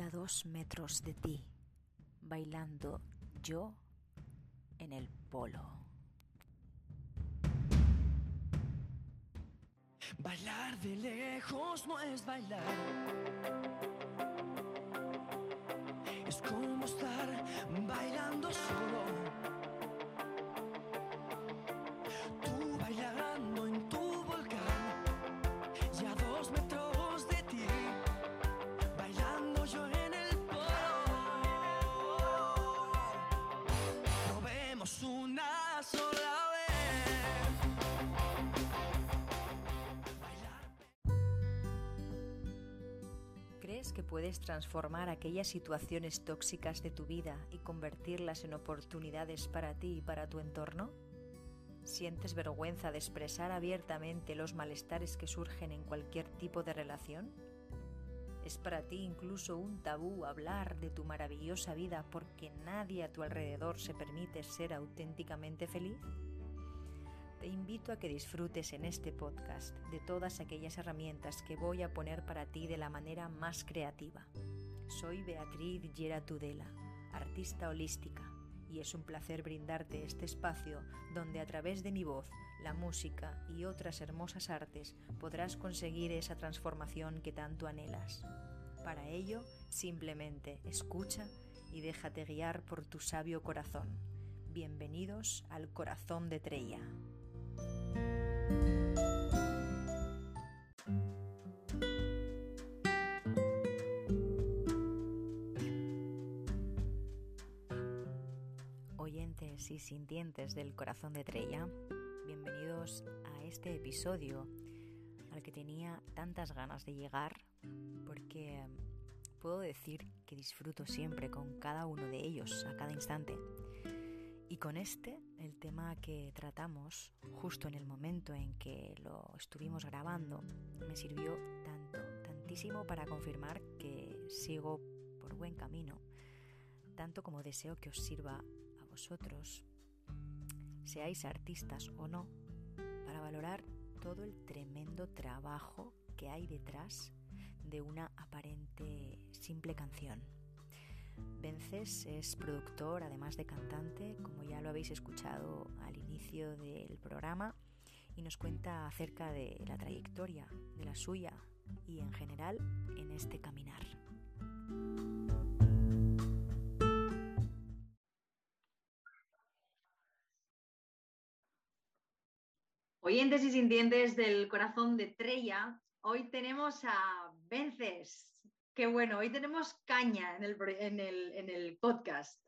a dos metros de ti, bailando yo en el polo. Bailar de lejos no es bailar. Es como estar bailando solo. Que puedes transformar aquellas situaciones tóxicas de tu vida y convertirlas en oportunidades para ti y para tu entorno? ¿Sientes vergüenza de expresar abiertamente los malestares que surgen en cualquier tipo de relación? ¿Es para ti incluso un tabú hablar de tu maravillosa vida porque nadie a tu alrededor se permite ser auténticamente feliz? Te invito a que disfrutes en este podcast de todas aquellas herramientas que voy a poner para ti de la manera más creativa. Soy Beatriz Yera Tudela, artista holística, y es un placer brindarte este espacio donde a través de mi voz, la música y otras hermosas artes podrás conseguir esa transformación que tanto anhelas. Para ello, simplemente escucha y déjate guiar por tu sabio corazón. Bienvenidos al corazón de Treya. Oyentes y sintientes del corazón de Treya, bienvenidos a este episodio al que tenía tantas ganas de llegar porque puedo decir que disfruto siempre con cada uno de ellos a cada instante. Y con este, el tema que tratamos justo en el momento en que lo estuvimos grabando, me sirvió tanto, tantísimo para confirmar que sigo por buen camino, tanto como deseo que os sirva a vosotros, seáis artistas o no, para valorar todo el tremendo trabajo que hay detrás de una aparente simple canción. Vences es productor, además de cantante, como ya lo habéis escuchado al inicio del programa, y nos cuenta acerca de la trayectoria, de la suya y en general en este caminar. Oyentes y sintientes del corazón de Treya, hoy tenemos a Vences. Qué bueno, hoy tenemos caña en el, pro- en el- en el podcast.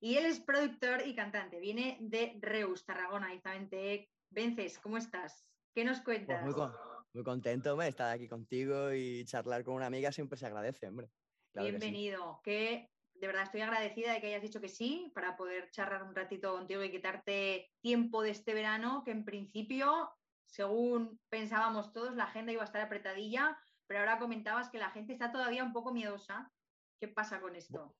Y él es productor y cantante. Viene de Reus, Tarragona, exactamente. Vences, ¿cómo estás? ¿Qué nos Pues cuentas? muy, con- muy contento, hombre, estar aquí contigo y charlar con una amiga siempre se agradece, hombre. Claro que sí. Bienvenido. Que de verdad estoy agradecida de que hayas dicho que sí para poder charlar un ratito contigo y quitarte tiempo de este verano, que en principio, según pensábamos todos, la agenda iba a estar apretadilla, pero ahora comentabas que la gente está todavía un poco miedosa. ¿Qué pasa con esto?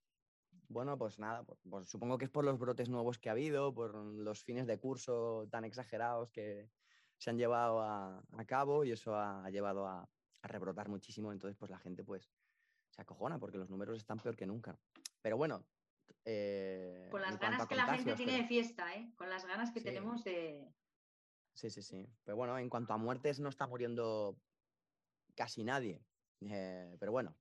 Bueno, pues nada, pues, pues supongo que es por los brotes nuevos que ha habido, por los fines de curso tan exagerados que se han llevado a, a cabo y eso ha, ha llevado a, a rebrotar muchísimo. Entonces, pues la gente pues se acojona porque los números están peor que nunca. Pero bueno. eh, Con las ganas que la gente tiene pero- de fiesta, ¿eh? Con las ganas que Sí. tenemos de... Sí, sí, sí. Pero bueno, en cuanto a muertes no está muriendo casi nadie. Eh, pero bueno,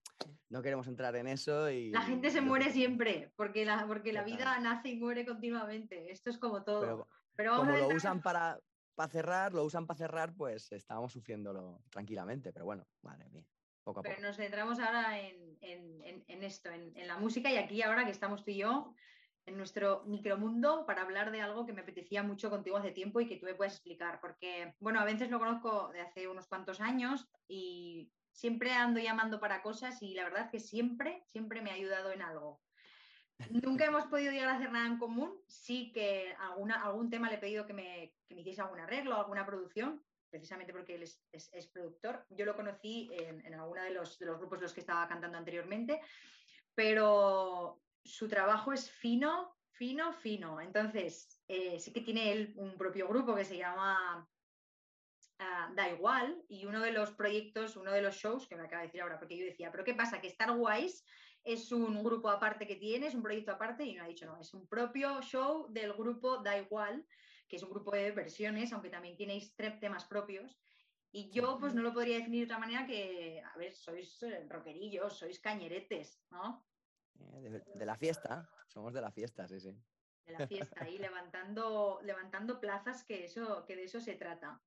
no queremos entrar en eso y... La gente se muere siempre, porque la, porque la vida nace y muere continuamente. Esto es como todo. Pero Pero, vamos como a lo usan para, para cerrar, lo usan para cerrar, pues estábamos sufriéndolo tranquilamente. Pero bueno, madre mía, poco a Pero nos centramos ahora en, en- en- en esto, en, en la música y aquí ahora que estamos tú y yo en nuestro micromundo para hablar de algo que me apetecía mucho contigo hace tiempo y que tú me puedes explicar. Porque, bueno, a veces lo conozco de hace unos cuantos años y siempre ando llamando para cosas y la verdad que siempre, siempre me ha ayudado en algo. Nunca hemos podido llegar a hacer nada en común, sí que alguna, algún tema le he pedido que me, que me hiciese algún arreglo, alguna producción, precisamente porque él es, es- es productor. Yo lo conocí en, en alguno de los, de los grupos en los que estaba cantando anteriormente, pero su trabajo es fino, fino, fino. Entonces, eh, sí que tiene él un propio grupo que se llama ah, Da Igual y uno de los proyectos, uno de los shows, que me acaba de decir ahora, porque yo decía, pero ¿qué pasa? Que Star Wise es un grupo aparte que tienes, un proyecto aparte, y no ha dicho, no, es un propio show del grupo Da Igual, que es un grupo de versiones, aunque también tenéis tres temas propios. Y yo pues no lo podría definir de otra manera que, a ver, sois eh, rockerillos, sois cañeretes, ¿no? Eh, de, la fiesta, somos de la fiesta, sí, sí. De la fiesta, ahí levantando, levantando plazas, que, eso, que de eso se trata.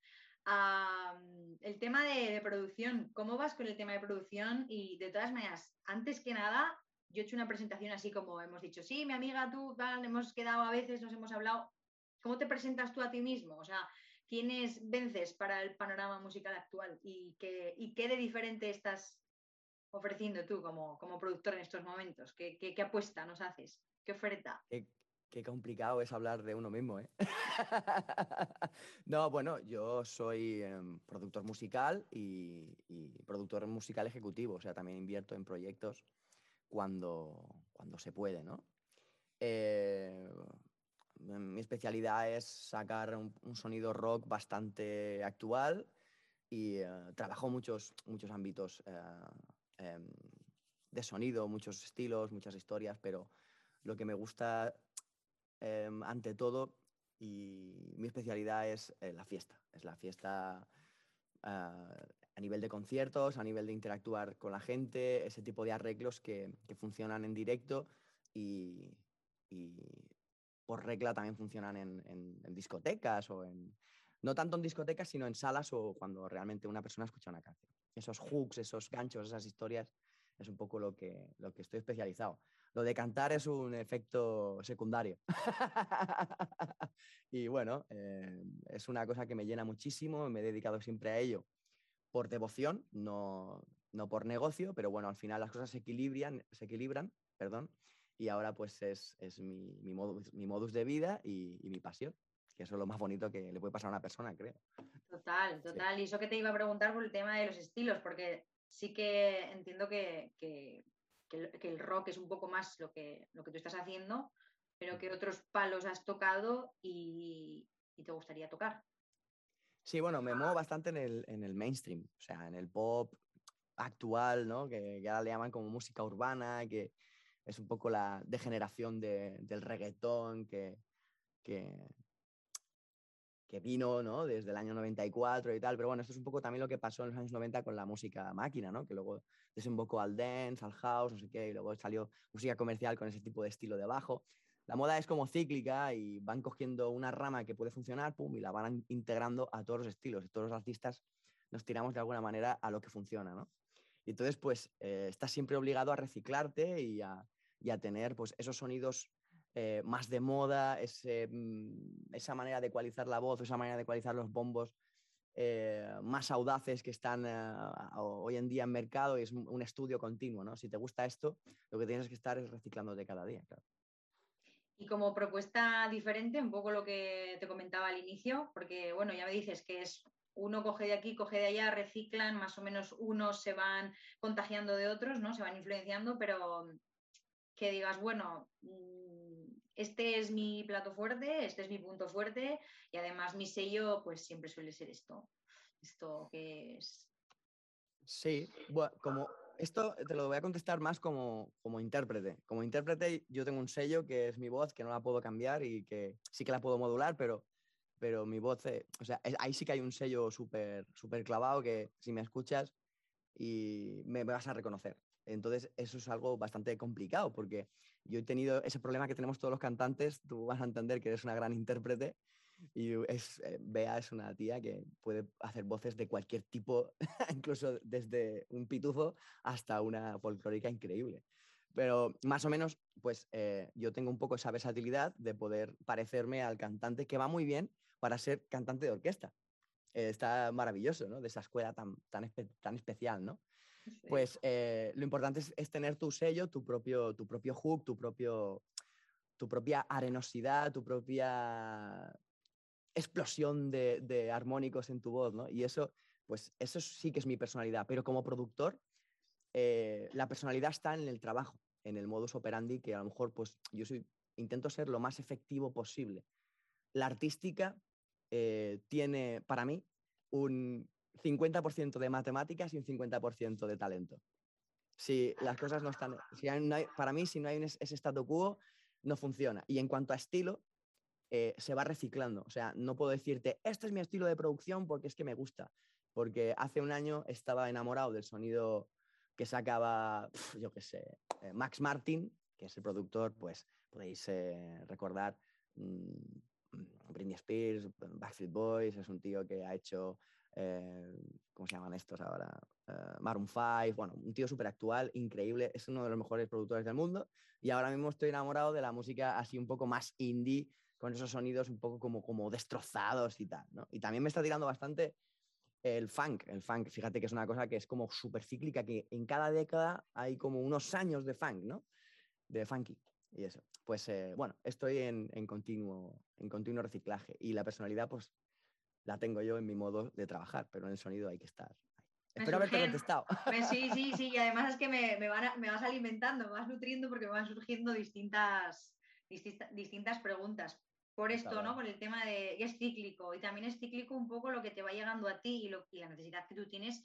El tema de, de producción, ¿cómo vas con el tema de producción? Y de todas maneras, antes que nada, yo he hecho una presentación así como hemos dicho, sí, mi amiga, tú, tal, hemos quedado a veces, nos hemos hablado. ¿Cómo te presentas tú a ti mismo? O sea, ¿quiénes vences para el panorama musical actual? ¿Y qué, y qué de diferente estás ofreciendo tú como, como productor en estos momentos? ¿Qué, qué, qué apuesta nos haces? ¿Qué oferta? Qué, qué complicado es hablar de uno mismo, ¿eh? no, bueno, yo soy em, productor musical y, y productor musical ejecutivo, o sea, también invierto en proyectos cuando, cuando se puede, ¿no? Eh, mi especialidad es sacar un, un sonido rock bastante actual y eh, trabajo muchos, muchos ámbitos eh, em, de sonido, muchos estilos, muchas historias, pero lo que me gusta em, ante todo y mi especialidad es eh, la fiesta, es la fiesta ah, a nivel de conciertos, a nivel de interactuar con la gente, ese tipo de arreglos que, funcionan en directo y, por regla también funcionan en, en- en discotecas o en... No tanto en discotecas, sino en salas o cuando realmente una persona escucha una canción. Esos hooks, esos ganchos, esas historias, es un poco lo que, lo que estoy especializado. Lo de cantar es un efecto secundario. y bueno, eh, es una cosa que me llena muchísimo, me he dedicado siempre a ello por devoción, no, no por negocio, pero bueno, al final las cosas se equilibran, se equilibran perdón, y ahora pues es, es mi, mi, modus, mi modus de vida y, y mi pasión, que eso es lo más bonito que le puede pasar a una persona, creo. Total, total. Y eso que te iba a preguntar por el tema de los estilos, porque sí que entiendo que, que- que el, rock es un poco más lo que, lo que tú estás haciendo, pero que otros palos has tocado y, y te gustaría tocar. Sí, bueno, me muevo bastante en el, en el mainstream, o sea, en el pop actual, ¿no? Que, que ahora le llaman como música urbana, que es un poco la degeneración de- del reggaetón que, que, que vino, ¿no? Desde el año 94 y tal, pero bueno, esto es un poco también lo que pasó en los años 90 con la música máquina, ¿no? Que luego desembocó al dance, al house, no sé qué, y luego salió música comercial con ese tipo de estilo de bajo. La moda es como cíclica y van cogiendo una rama que puede funcionar, pum, y la van integrando a todos los estilos. Y todos los artistas nos tiramos de alguna manera a lo que funciona, ¿no? Y entonces, pues, eh, estás siempre obligado a reciclarte y a, y a tener, pues, esos sonidos eh, más de moda, mm, esa manera de ecualizar la voz, esa manera de ecualizar los bombos eh, más audaces que están eh, hoy en día en mercado y es un, estudio continuo, ¿no? Si te gusta esto, lo que tienes que estar es reciclándote cada día. Y como propuesta diferente, un poco lo que te comentaba al inicio, porque bueno, ya me dices que es uno coge de aquí, coge de allá, reciclan, más o menos unos se van contagiando de otros, ¿no? Se van influenciando, pero que digas, bueno, mm, este es mi plato fuerte, este es mi punto fuerte y además mi sello pues siempre suele ser esto. Esto que es... Sí, bueno, como esto te lo voy a contestar más como, como intérprete. Como intérprete yo tengo un sello que es mi voz, que no la puedo cambiar y que sí que la puedo modular, pero, pero mi voz, eh, o sea, es- ahí sí que hay un sello súper súper clavado que si me escuchas y me vas a reconocer. Entonces eso es algo bastante complicado porque yo he tenido ese problema que tenemos todos los cantantes, tú vas a entender que eres una gran intérprete y es, eh, Bea es una tía que puede hacer voces de cualquier tipo, incluso desde un pitufo hasta una folclórica increíble. Pero más o menos, pues eh, yo tengo un poco esa versatilidad de poder parecerme al cantante que va muy bien para ser cantante de orquesta. Eh, está maravilloso, ¿no? De esa escuela tan, tan, tan especial, ¿no? Pues eh, lo importante es, tener tu sello, tu propio, tu propio hook, tu, propio, tu propia arenosidad, tu propia explosión de, de armónicos en tu voz, ¿no? Y eso, pues eso sí que es mi personalidad, pero como productor, eh, la personalidad está en el trabajo, en el modus operandi, que a lo mejor, pues yo soy, intento ser lo más efectivo posible. La artística eh, tiene, para mí, un 50% de matemáticas y un 50% de talento. Si las cosas no están... Si hay- no hay- para mí, si no hay un es- ese statu quo, no funciona. Y en cuanto a estilo, eh, se va reciclando. O sea, no puedo decirte, este es mi estilo de producción porque es que me gusta. Porque hace un año estaba enamorado del sonido que sacaba, yo qué sé, eh, Max Martin, que es el productor, pues podéis eh, recordar mm, Britney Spears, Backstreet Boys, es un tío que ha hecho, eh, ¿cómo se llaman estos ahora? Eh, Maroon 5, bueno, un tío súper actual, increíble, es uno de los mejores productores del mundo y ahora mismo estoy enamorado de la música así un poco más indie, con esos sonidos un poco como, como destrozados y tal, ¿no? Y también me está tirando bastante el funk, el funk, fíjate que es una cosa que es como súper cíclica, que en cada década hay como unos años de funk, ¿no? De funky y eso. Pues eh, bueno, estoy en, en continuo, en continuo reciclaje y la personalidad pues la tengo yo en mi modo de trabajar, pero en el sonido hay que estar. ahí. Espero haberte contestado. Pues sí, sí, sí, y además es que me, me van a- me vas alimentando, me vas nutriendo porque me van surgiendo distintas, distinta- distintas preguntas. Por esto. ¿no? Por el tema de. Y es cíclico, y también es cíclico un poco lo que te va llegando a ti y, lo, y la necesidad que tú tienes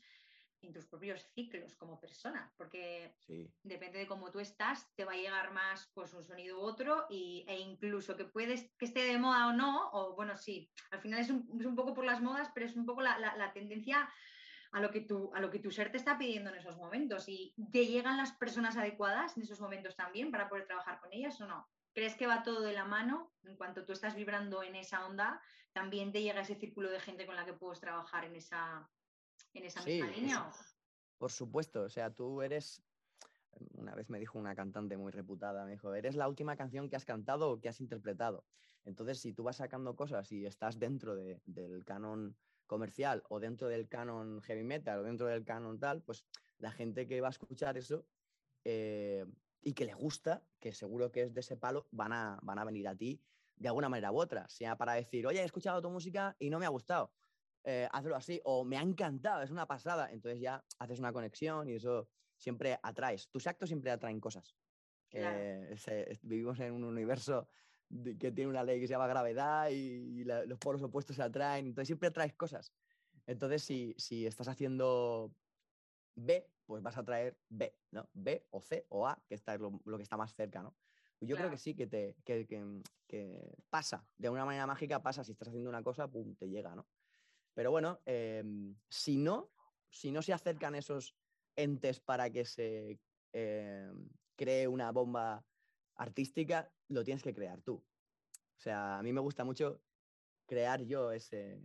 en tus propios ciclos como persona, porque Sí, depende de cómo tú estás, te va a llegar más pues un sonido u otro y, e incluso que puedes que esté de moda o no, o bueno, sí, al final es un, es un poco por las modas, pero es un poco la, la- la tendencia a lo, que tu, a lo que tu ser te está pidiendo en esos momentos y te llegan las personas adecuadas en esos momentos también para poder trabajar con ellas o no. ¿Crees que va todo de la mano? En cuanto tú estás vibrando en esa onda, también te llega ese círculo de gente con la que puedes trabajar en esa, en esa Sí, misma eso. línea. ¿o? por supuesto. O sea, tú eres. Una vez me dijo una cantante muy reputada, me dijo, eres la última canción que has cantado o que has interpretado. Entonces, si tú vas sacando cosas y estás dentro de- del canon comercial o dentro del canon heavy metal o dentro del canon tal, pues la gente que va a escuchar eso eh, y que le gusta, que seguro que es de ese palo, van a, van a venir a ti de alguna manera u otra. Sea para decir, oye, he escuchado tu música y no me ha gustado. Eh, hazlo así, o me ha encantado, es una pasada. Entonces ya haces una conexión y eso siempre atraes. Tus actos siempre atraen cosas. Claro. Eh, es- vivimos en un universo de- que tiene una ley que se llama gravedad y, la- los polos opuestos se atraen, entonces siempre atraes cosas. Entonces, si, si estás haciendo B, pues vas a traer B, ¿no? B o C o A, que está lo, lo que está más cerca, ¿no? Yo creo que sí, que, te, que, que- que pasa, de una manera mágica pasa, si estás haciendo una cosa, pum, te llega, ¿no? Pero bueno, em, si no, si no se acercan esos entes para que se em, cree una bomba artística, lo tienes que crear tú. O sea, a mí me gusta mucho crear yo ese,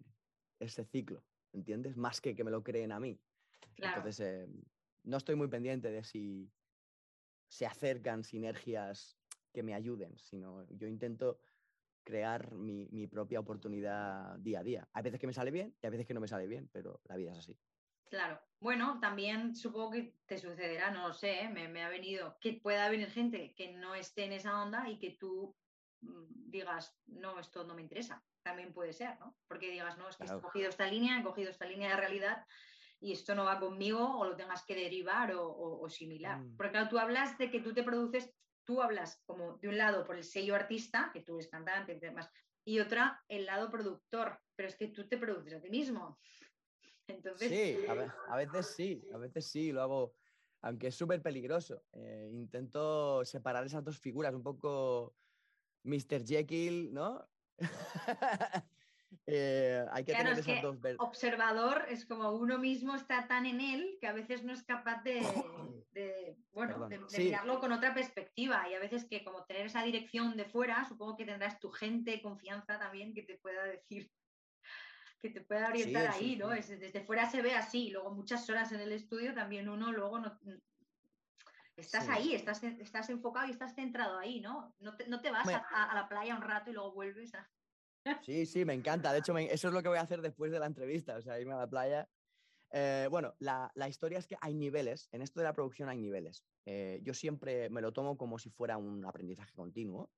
ese ciclo, ¿entiendes? Más que que me lo creen a mí. Claro. Entonces, em, no estoy muy pendiente de si se acercan sinergias que me ayuden, sino yo intento crear mi, mi propia oportunidad día a día. Hay veces que me sale bien y hay veces que no me sale bien, pero la vida es así. Claro. Bueno, también supongo que te sucederá, no lo sé, ¿eh? me, me ha venido, que pueda venir gente que no esté en esa onda y que tú mm, digas, no, esto no me interesa. También puede ser, ¿no? Porque digas, no, es que Claro. he cogido esta línea, he cogido esta línea de realidad y esto no va conmigo o lo tengas que derivar o, o- o similar. Mm. Porque claro, tú hablas de que tú te produces, tú hablas como de un lado por el sello artista, que tú eres cantante y demás, y otra el lado productor, pero es que tú te produces a ti mismo. Entonces, Sí, a, ve- a veces sí, a veces sí, lo hago, aunque es súper peligroso. Eh, intento separar esas dos figuras, un poco Mr. Jekyll, ¿no? Eh, hay que Claro, tener es esas que dos ver- observador es como uno mismo está tan en él que a veces no es capaz de, de, bueno, Perdón. de, de Sí. mirarlo con otra perspectiva y a veces que como tener esa dirección de fuera, supongo que tendrás tu gente, confianza también que te pueda decir, que te pueda orientar sí, ahí, ¿no? Es- desde fuera se ve así, luego muchas horas en el estudio también uno luego no... Estás Sí. ahí, estás, estás enfocado y estás centrado ahí, ¿no? No te, no te vas a- a la playa un rato y luego vuelves a... Sí, sí, me encanta. De hecho, eso es lo que voy a hacer después de la entrevista, o sea, irme a la playa. Eh, bueno, la, la historia es que hay niveles, en esto de la producción hay niveles. Eh, yo siempre me lo tomo como si fuera un aprendizaje continuo.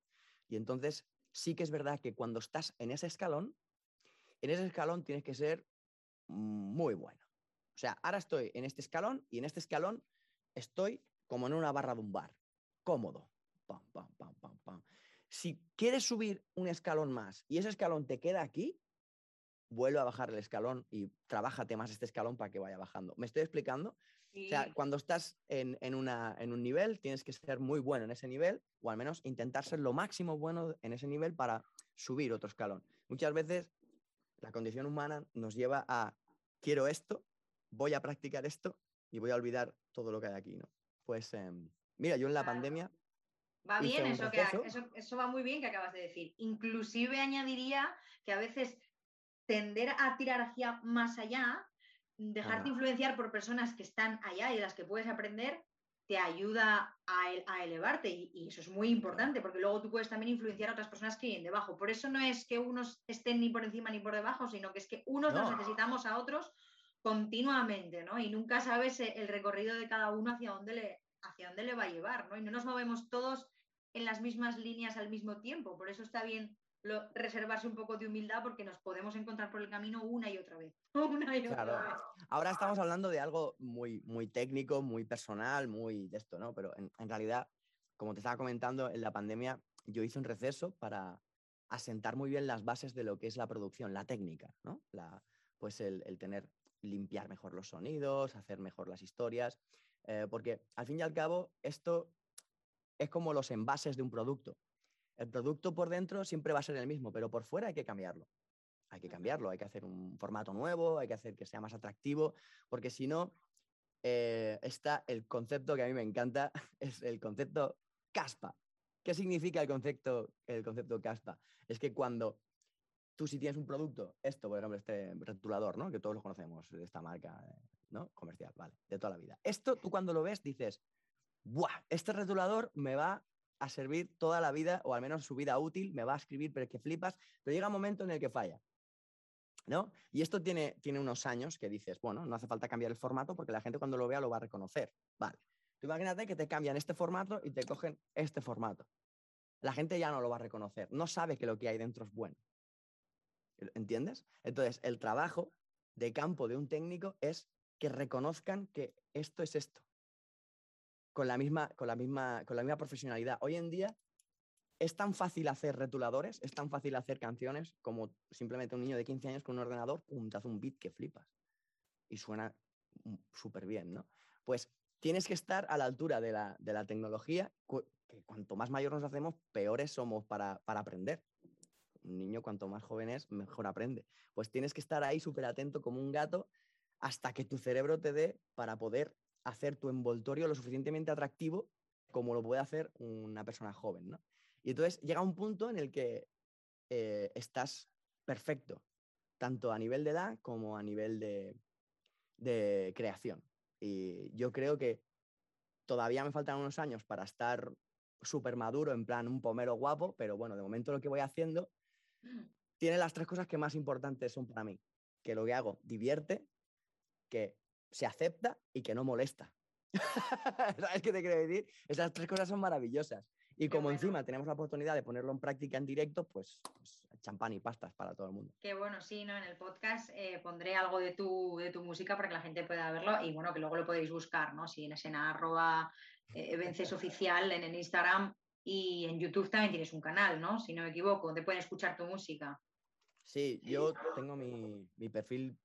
Y entonces sí que es verdad que cuando estás en ese escalón, en ese escalón tienes que ser muy bueno. O sea, ahora estoy en este escalón y en este escalón estoy como en una barra de un bar, cómodo. Pam, pam, pam, pam, pam. Si quieres subir un escalón más y ese escalón te queda aquí, vuelve a bajar el escalón y trabájate más este escalón para que vaya bajando. ¿Me estoy explicando? O sea, Sí. cuando estás en, en una- en un nivel, tienes que ser muy bueno en ese nivel, o al menos intentar ser lo máximo bueno en ese nivel para subir otro escalón. Muchas veces la condición humana nos lleva a, quiero esto, voy a practicar esto y voy a olvidar todo lo que hay aquí, ¿no? Pues, em, mira, yo en la pandemia, Va bien, eso, que, eso, eso va muy bien que acabas de decir. Inclusive añadiría que a veces tender a tirar hacia más allá, dejarte Ajá. influenciar por personas que están allá y de las que puedes aprender, te ayuda a, el- a elevarte y, y eso es muy importante porque luego tú puedes también influenciar a otras personas que vienen debajo. Por eso no es que unos estén ni por encima ni por debajo, sino que es que unos nos No. necesitamos a otros continuamente, ¿no? Y nunca sabes el recorrido de cada uno hacia dónde le, hacia dónde le va a llevar, ¿no? Y no nos movemos todos en las mismas líneas al mismo tiempo. Por eso está bien lo- reservarse un poco de humildad porque nos podemos encontrar por el camino una y otra vez. Una y otra Claro. vez. ahora estamos hablando de algo muy, muy técnico, muy personal, muy de esto, ¿no? Pero en, en realidad, como te estaba comentando, en la pandemia yo hice un receso para asentar muy bien las bases de lo que es la producción, la técnica, ¿no? La, pues el, el tener, limpiar mejor los sonidos, hacer mejor las historias, eh, porque al fin y al cabo esto es como los envases de un producto. El producto por dentro siempre va a ser el mismo, pero por fuera hay que cambiarlo. Hay que cambiarlo, hay que hacer un formato nuevo, hay que hacer que sea más atractivo, porque si no, eh, está el concepto que a mí me encanta, es el concepto caspa. ¿Qué significa el concepto, el concepto caspa? Es que cuando tú si tienes un producto, esto, por ejemplo, este rotulador, ¿no? Que todos lo conocemos, de esta marca, eh, ¿no? Comercial, vale, de toda la vida. Esto tú cuando lo ves dices, ¡buah! Este rotulador me va a servir toda la vida, o al menos su vida útil, me va a escribir, pero es que flipas, pero llega un momento en el que falla. ¿No? Y esto tiene, tiene unos años que dices, bueno, no hace falta cambiar el formato porque la gente cuando lo vea lo va a reconocer. Vale. Tú imagínate que te cambian este formato y te cogen este formato. La gente ya no lo va a reconocer, no sabe que lo que hay dentro es bueno. ¿Entiendes? Entonces, el trabajo de campo de un técnico es que reconozcan que esto es esto. Con la misma, con la misma, con la misma profesionalidad. Hoy en día es tan fácil hacer retuladores, es tan fácil hacer canciones como simplemente un niño de 15 años con un ordenador, pum, te hace un beat que flipas. Y suena mm, súper bien, ¿no? Pues tienes que estar a la altura de la, de la tecnología, que cuanto más mayor nos hacemos, peores somos para, para aprender. Un niño cuanto más joven es, mejor aprende. Pues tienes que estar ahí súper atento como un gato hasta que tu cerebro te dé para poder hacer tu envoltorio lo suficientemente atractivo como lo puede hacer una persona joven, ¿no? Y entonces llega un punto en el que eh, estás perfecto, tanto a nivel de edad como a nivel de, de creación. Y yo creo que todavía me faltan unos años para estar súper maduro, en plan un pomero guapo, pero bueno, de momento lo que voy haciendo tiene las tres cosas que más importantes son para mí. Que lo que hago divierte, que se acepta y que no molesta. ¿Sabes qué te quiero decir? Esas tres cosas son maravillosas. Y Qué como bueno. encima tenemos la oportunidad de ponerlo en práctica en directo, pues, pues champán y pastas para todo el mundo. Que bueno, sí, ¿no? En el podcast eh, pondré algo de tu, de tu música para que la gente pueda verlo y bueno, que luego lo podéis buscar, ¿no? Si en en arroba eh, vences oficial en el Instagram y en YouTube también tienes un canal, ¿no? Si no me equivoco, donde pueden escuchar tu música. Sí, yo tengo mi, mi perfil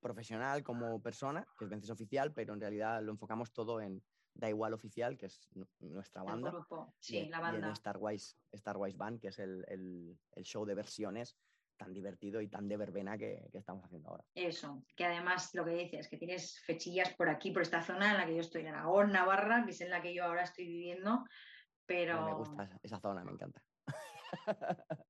profesional como persona, que es Vences Oficial, pero en realidad lo enfocamos todo en Da Igual Oficial, que es nu- nuestra El banda. grupo, y sí, en- la y banda. en Starwise, Starwise Band, que es el, el- el show de versiones tan divertido y tan de verbena que, que estamos haciendo ahora. Eso, que además lo que dices, que tienes fechillas por aquí, por esta zona en la que yo estoy, en Aragón, Navarra, que es en la que yo ahora estoy viviendo, pero Me gusta esa- esa zona, me encanta.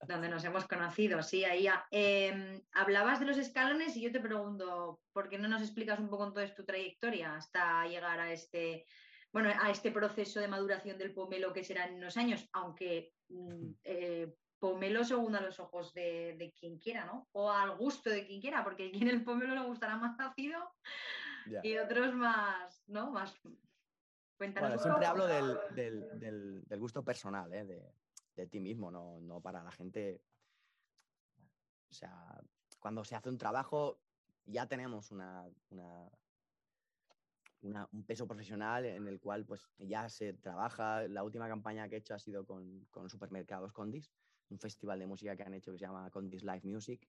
Donde nos hemos conocido, sí, ahí. ah, em, hablabas de los escalones y yo te pregunto, ¿por qué no nos explicas un poco entonces tu trayectoria hasta llegar a este, bueno, a este proceso de maduración del pomelo que será en unos años, aunque mm, eh, pomelo según a los ojos de, de quien quiera, ¿no? O al gusto de quien quiera, porque a quien el pomelo le gustará más ácido y otros más, ¿no? Más. Cuéntanos Bueno, siempre hablo del, del- del- del gusto personal, ¿eh? de, de ti mismo, no, no para la gente. O sea, cuando se hace un trabajo, ya tenemos una, una- un peso profesional en el cual pues ya se trabaja. La última campaña que he hecho ha sido con, con Supermercados Condis, un festival de música que han hecho que se llama Condis Live Music.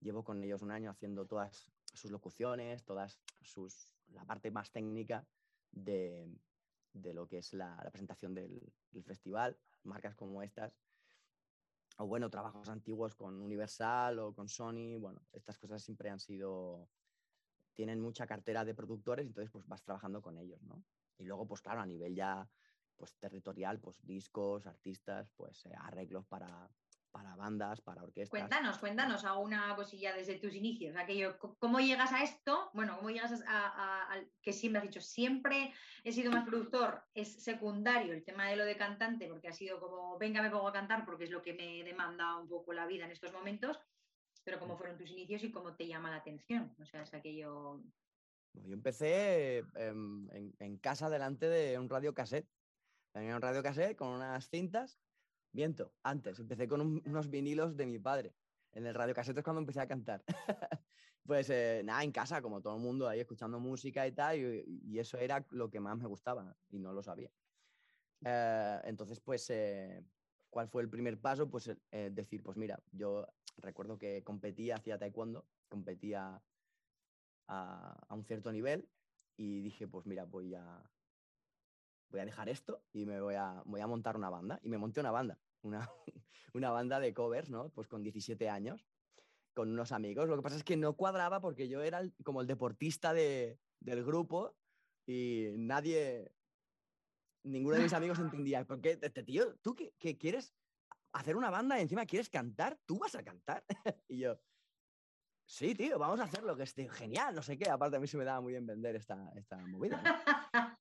llevo con ellos un año haciendo todas sus locuciones, todas sus, la parte más técnica de, de lo que es la, presentación del festival, marcas como estas, o bueno, trabajos antiguos con Universal o con Sony, bueno, estas cosas siempre han sido, tienen mucha cartera de productores, entonces pues vas trabajando con ellos, ¿no? Y luego, pues claro, a nivel ya pues territorial, pues discos, artistas, pues eh, arreglos para, para bandas, para orquestas. Cuéntanos, cuéntanos alguna cosilla desde tus inicios, aquello, ¿cómo llegas a esto? Bueno, ¿cómo llegas a, que siempre has dicho, siempre he sido más productor, es secundario el tema de lo de cantante, porque ha sido como, venga, me pongo a cantar porque es lo que me demanda un poco la vida en estos momentos, pero cómo fueron tus inicios y cómo te llama la atención, o sea, es aquello... Bueno, Yo empecé em, en, en casa delante de un radio cassette. Tenía un radio cassette con unas cintas. Viento, antes, empecé con un- unos vinilos de mi padre. En el radio es cuando empecé a cantar. pues eh, nada, en casa, como todo el mundo ahí escuchando música y tal, y, eso era lo que más me gustaba y no lo sabía. Eh, entonces, pues, eh, ¿cuál fue el primer paso? Pues decir, pues mira, yo recuerdo que competía, hacía taekwondo, competía a, a un cierto nivel y dije, pues mira, voy a, voy a dejar esto y me voy a, voy a montar una banda. Y me monté una banda, una, una banda de covers, ¿no? Pues con 17 años, con unos amigos. Lo que pasa es que no cuadraba porque yo era el- como el deportista de- del grupo y nadie, ninguno de mis amigos entendía, ¿por qué? Este tío, ¿tú qué quieres hacer una banda y encima quieres cantar? ¿Tú vas a cantar? y yo, sí, tío, vamos a hacerlo, que esté genial, no sé qué. Aparte, a mí se me daba muy bien vender esta, esta movida. ¿no?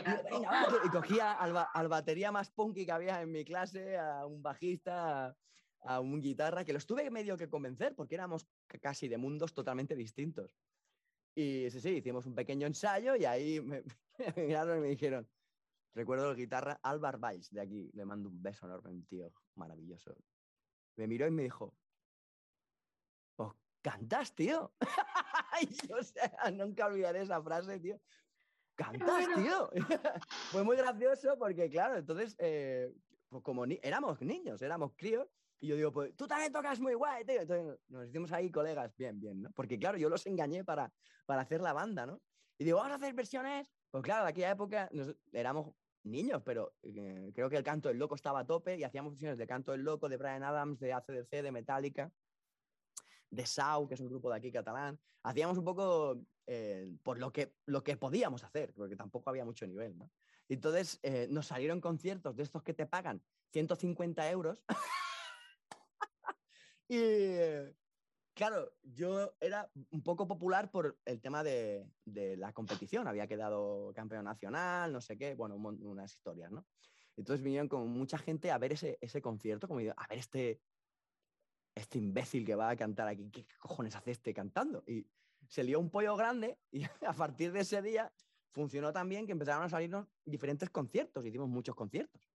Y yo, Claro. "Venga, va", y cogía al, ba- al batería más punky que había en mi clase, a un bajista, a, a un guitarra, que los tuve medio que convencer porque éramos casi de mundos totalmente distintos. Y sí, sí, hicimos un pequeño ensayo y ahí me, me miraron y me dijeron, recuerdo el guitarra Álvar Valls de aquí, le mando un beso enorme, un tío maravilloso. Me miró y me dijo, pues cantas, tío. o sea, nunca olvidaré esa frase, tío. Cantas, tío. Fue muy gracioso porque, claro, entonces, eh, pues como ni- éramos niños, éramos críos, y yo digo, pues tú también tocas muy guay, tío. Entonces nos hicimos ahí colegas, bien, bien, ¿no? Porque, claro, yo los engañé para, para hacer la banda, ¿no? Y digo, vamos a hacer versiones. Pues claro, de aquella época nos- éramos niños, pero eh, creo que el canto del loco estaba a tope y hacíamos versiones de canto del loco, de Brian Adams, de ACDC, de Metallica, de Sau, que es un grupo de aquí catalán. Hacíamos un poco eh, por lo que, lo que podíamos hacer, porque tampoco había mucho nivel, ¿no? Entonces eh, nos salieron conciertos de estos que te pagan 150 euros. y claro, yo era un poco popular por el tema de, de la competición. Había quedado campeón nacional, no sé qué, bueno, unas historias, ¿no? Entonces vinieron como mucha gente a ver ese, ese concierto, como a ver este, este imbécil que va a cantar aquí, ¿qué cojones hace este cantando? Y se lió un pollo grande y a partir de ese día funcionó tan bien que empezaron a salirnos diferentes conciertos, hicimos muchos conciertos.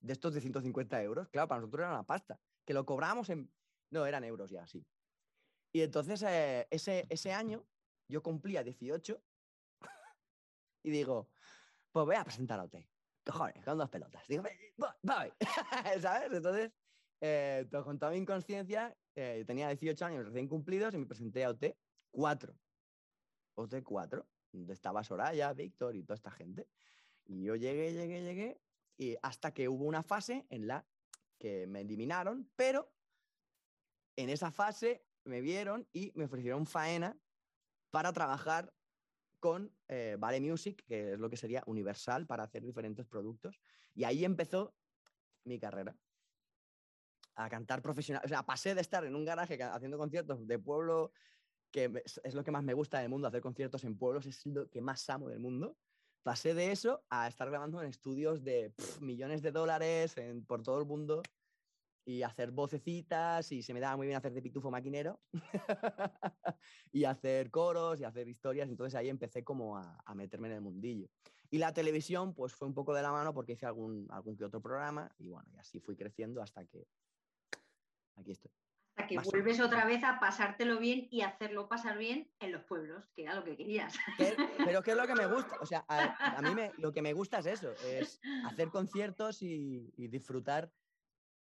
De estos de 150 euros, claro, para nosotros era una pasta, que lo cobramos en... No, eran euros ya, sí. Y entonces eh, ese, ese año yo cumplía 18 y digo, pues voy a presentar a OT. Cojones, con dos pelotas. Digo, voy. ¿sabes? Entonces, eh, con toda mi inconsciencia, eh, tenía 18 años recién cumplidos y me presenté a OT 4. OT 4, donde estaba Soraya, Víctor y toda esta gente. Y yo llegué, llegué, llegué, y hasta que hubo una fase en la que me eliminaron, pero en esa fase me vieron y me ofrecieron faena para trabajar con eh, Vale Music, que es lo que sería Universal para hacer diferentes productos. Y ahí empezó mi carrera. A cantar profesional. O sea, pasé de estar en un garaje haciendo conciertos de pueblo, que es lo que más me gusta del mundo, hacer conciertos en pueblos, es lo que más amo del mundo. Pasé de eso a estar grabando en estudios de pf, millones de dólares en- por todo el mundo y hacer vocecitas y se me daba muy bien hacer de pitufo maquinero y hacer coros y hacer historias. Entonces ahí empecé como a, a meterme en el mundillo. Y la televisión pues fue un poco de la mano porque hice algún, algún que otro programa y bueno, y así fui creciendo hasta que aquí estoy. Hasta que vuelves otra vez a pasártelo bien y hacerlo pasar bien en los pueblos, que era lo que querías. ¿Qué- pero ¿qué es lo que me gusta? O sea, a, a mí me, lo que me gusta es eso, es hacer conciertos y, y disfrutar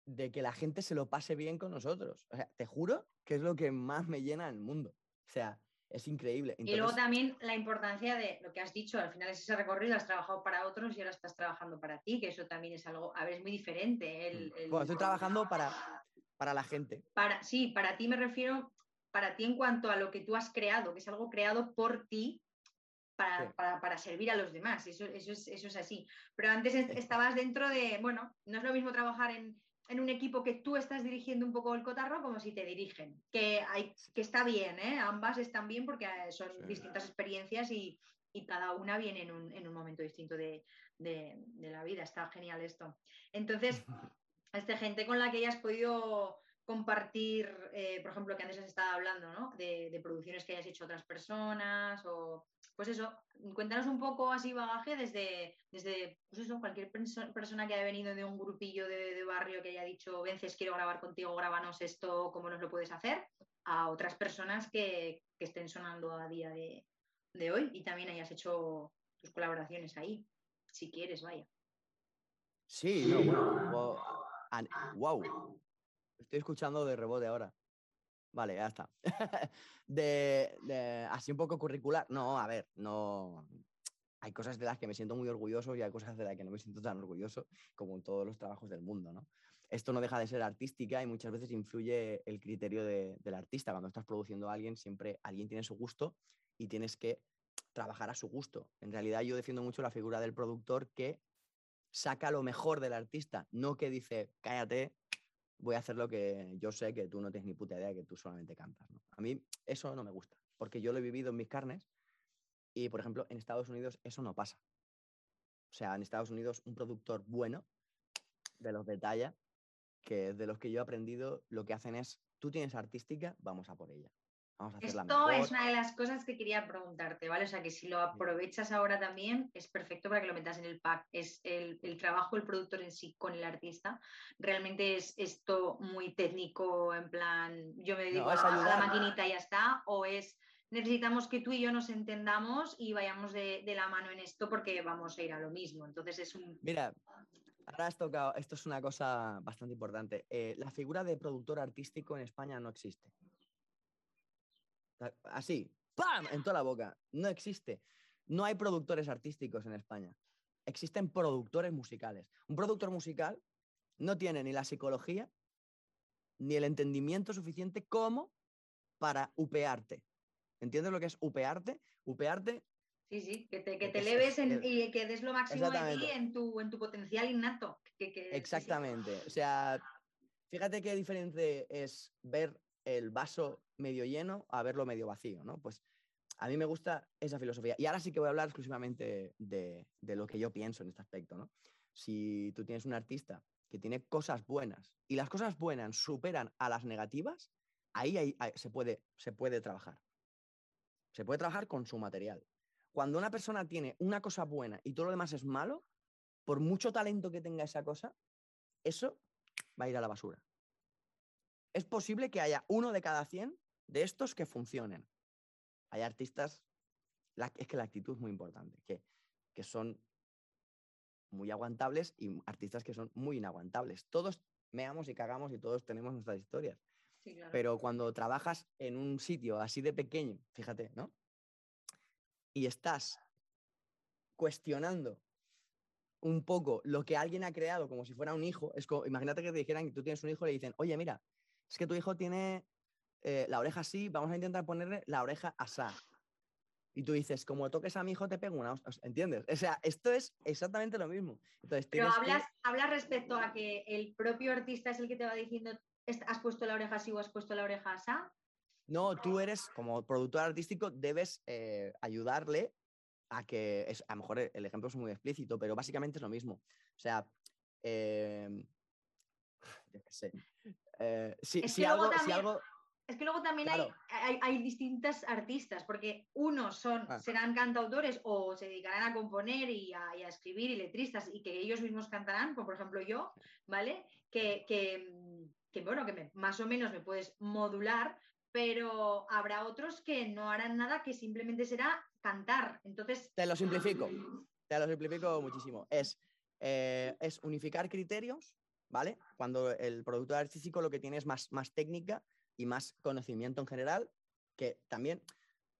de que la gente se lo pase bien con nosotros. O sea, te juro que es lo que más me llena el mundo. O sea, es increíble. Y luego también la importancia de lo que has dicho, al final es ese recorrido, has trabajado para otros y ahora estás trabajando para ti, que eso también es algo, a ver, es muy diferente. El, el-. Bueno, estoy trabajando para, para la gente. para, sí, para ti me refiero, para ti en cuanto a lo que tú has creado, que es algo creado por ti para, Sí. para- para servir a los demás, eso, eso, es, eso es así. Pero antes es- estabas dentro de, bueno, no es lo mismo trabajar en, en un equipo que tú estás dirigiendo un poco el cotarro como si te dirigen, que, hay, que está bien, ¿eh? ambas están bien porque eh, son Sí. distintas experiencias y, y cada una viene en un, en un momento distinto de, de- de la vida, está genial esto. Entonces, este, gente con la que hayas podido compartir, eh, por ejemplo, que antes has estado hablando, ¿no? De, de producciones que hayas hecho otras personas o, pues eso, cuéntanos un poco así bagaje desde, desde pues eso, cualquier perso- persona que haya venido de un grupillo de, de barrio que haya dicho, Vences, quiero grabar contigo, grábanos esto, ¿cómo nos lo puedes hacer? A otras personas que, que estén sonando a día de, de hoy y también hayas hecho tus colaboraciones ahí, si quieres, vaya. Sí, no, bueno. Wow. Estoy escuchando de rebote ahora. Vale, ya está. de- así un poco curricular. No, a ver, no. Hay cosas de las que me siento muy orgulloso y hay cosas de las que no me siento tan orgulloso, como en todos los trabajos del mundo, ¿no? Esto no deja de ser artística y muchas veces influye el criterio de- del artista. Cuando estás produciendo a alguien, siempre alguien tiene su gusto y tienes que trabajar a su gusto. En realidad yo defiendo mucho la figura del productor que saca lo mejor del artista, no que dice, cállate, voy a hacer lo que yo sé que tú no tienes ni puta idea, que tú solamente cantas. A mí eso no me gusta, porque yo lo he vivido en mis carnes y, por ejemplo, en Estados Unidos eso no pasa. O sea, en Estados Unidos un productor bueno, de los de talla, que de los que yo he aprendido, lo que hacen es, tú tienes artística, vamos a por ella. Vamos a hacerla Esto mejor. es una de las cosas que quería preguntarte, ¿vale? O sea, que si lo aprovechas ahora también, es perfecto para que lo metas en el pack. Es el, el trabajo del productor en sí con el artista. Realmente es esto muy técnico, en plan, yo me dedico a, a la maquinita y ya está, o es necesitamos que tú y yo nos entendamos y vayamos de, de la mano en esto porque vamos a ir a lo mismo. Entonces es un... Mira, ahora has tocado, esto es una cosa bastante importante. Eh, la figura de productor artístico en España no existe. Así, ¡pam! En toda la boca. No existe. No hay productores artísticos en España. Existen productores musicales. Un productor musical no tiene ni la psicología ni el entendimiento suficiente como para upearte. ¿Entiendes lo que es upearte? Upearte Sí, sí, que te, que te es- eleves en- es- y que des lo máximo de ti en tu, en tu potencial innato. que- que- sí, sí. Exactamente. O sea, fíjate qué diferente es ver el vaso medio lleno a verlo medio vacío, ¿no? Pues a mí me gusta esa filosofía. Y ahora sí que voy a hablar exclusivamente de, lo que yo pienso en este aspecto, ¿no? Si tú tienes un artista que tiene cosas buenas y las cosas buenas superan a las negativas, ahí, hay- se, puede, se puede trabajar. Se puede trabajar con su material. Cuando una persona tiene una cosa buena y todo lo demás es malo, por mucho talento que tenga esa cosa, eso va a ir a la basura. Es posible que haya uno de cada 100 de estos que funcionen. Hay artistas, la- es que la actitud es muy importante, que, que son muy aguantables y artistas que son muy inaguantables. Todos meamos y cagamos y todos tenemos nuestras historias. Sí, claro. Pero cuando trabajas en un sitio así de pequeño, fíjate, ¿no? Y estás cuestionando un poco lo que alguien ha creado como si fuera un hijo, es como, imagínate que te dijeran que tú tienes un hijo y le dicen, oye, mira, es que tu hijo tiene eh, la oreja así, vamos a intentar ponerle la oreja asá. Y tú dices, como toques a mi hijo, te pego una hostia", ¿entiendes? O sea, esto es exactamente lo mismo. Entonces, Pero que- hablas, hablas respecto a que el propio artista es el que te va diciendo, "Est- has puesto la oreja así o has puesto la oreja así. No, tú eres, como productor artístico, debes eh, ayudarle a que, es, a lo mejor el ejemplo es muy explícito, pero básicamente es lo mismo. O sea, eh, yo qué sé. Eh, si, Es si que luego si también- algo, Es que luego también hay, Claro. hay, hay distintas artistas, porque unos son, Ah. serán cantautores o se dedicarán a componer y a, y a escribir y letristas y que ellos mismos cantarán, como por ejemplo yo, ¿vale? Que, que, mm, que, bueno, que me- más o menos me puedes modular, pero habrá otros que no harán nada, que simplemente será cantar. Entonces, te lo simplifico, te lo simplifico muchísimo. Es, eh, es unificar criterios ¿vale? Cuando el productor artístico lo que tiene es más, más técnica y más conocimiento en general, que también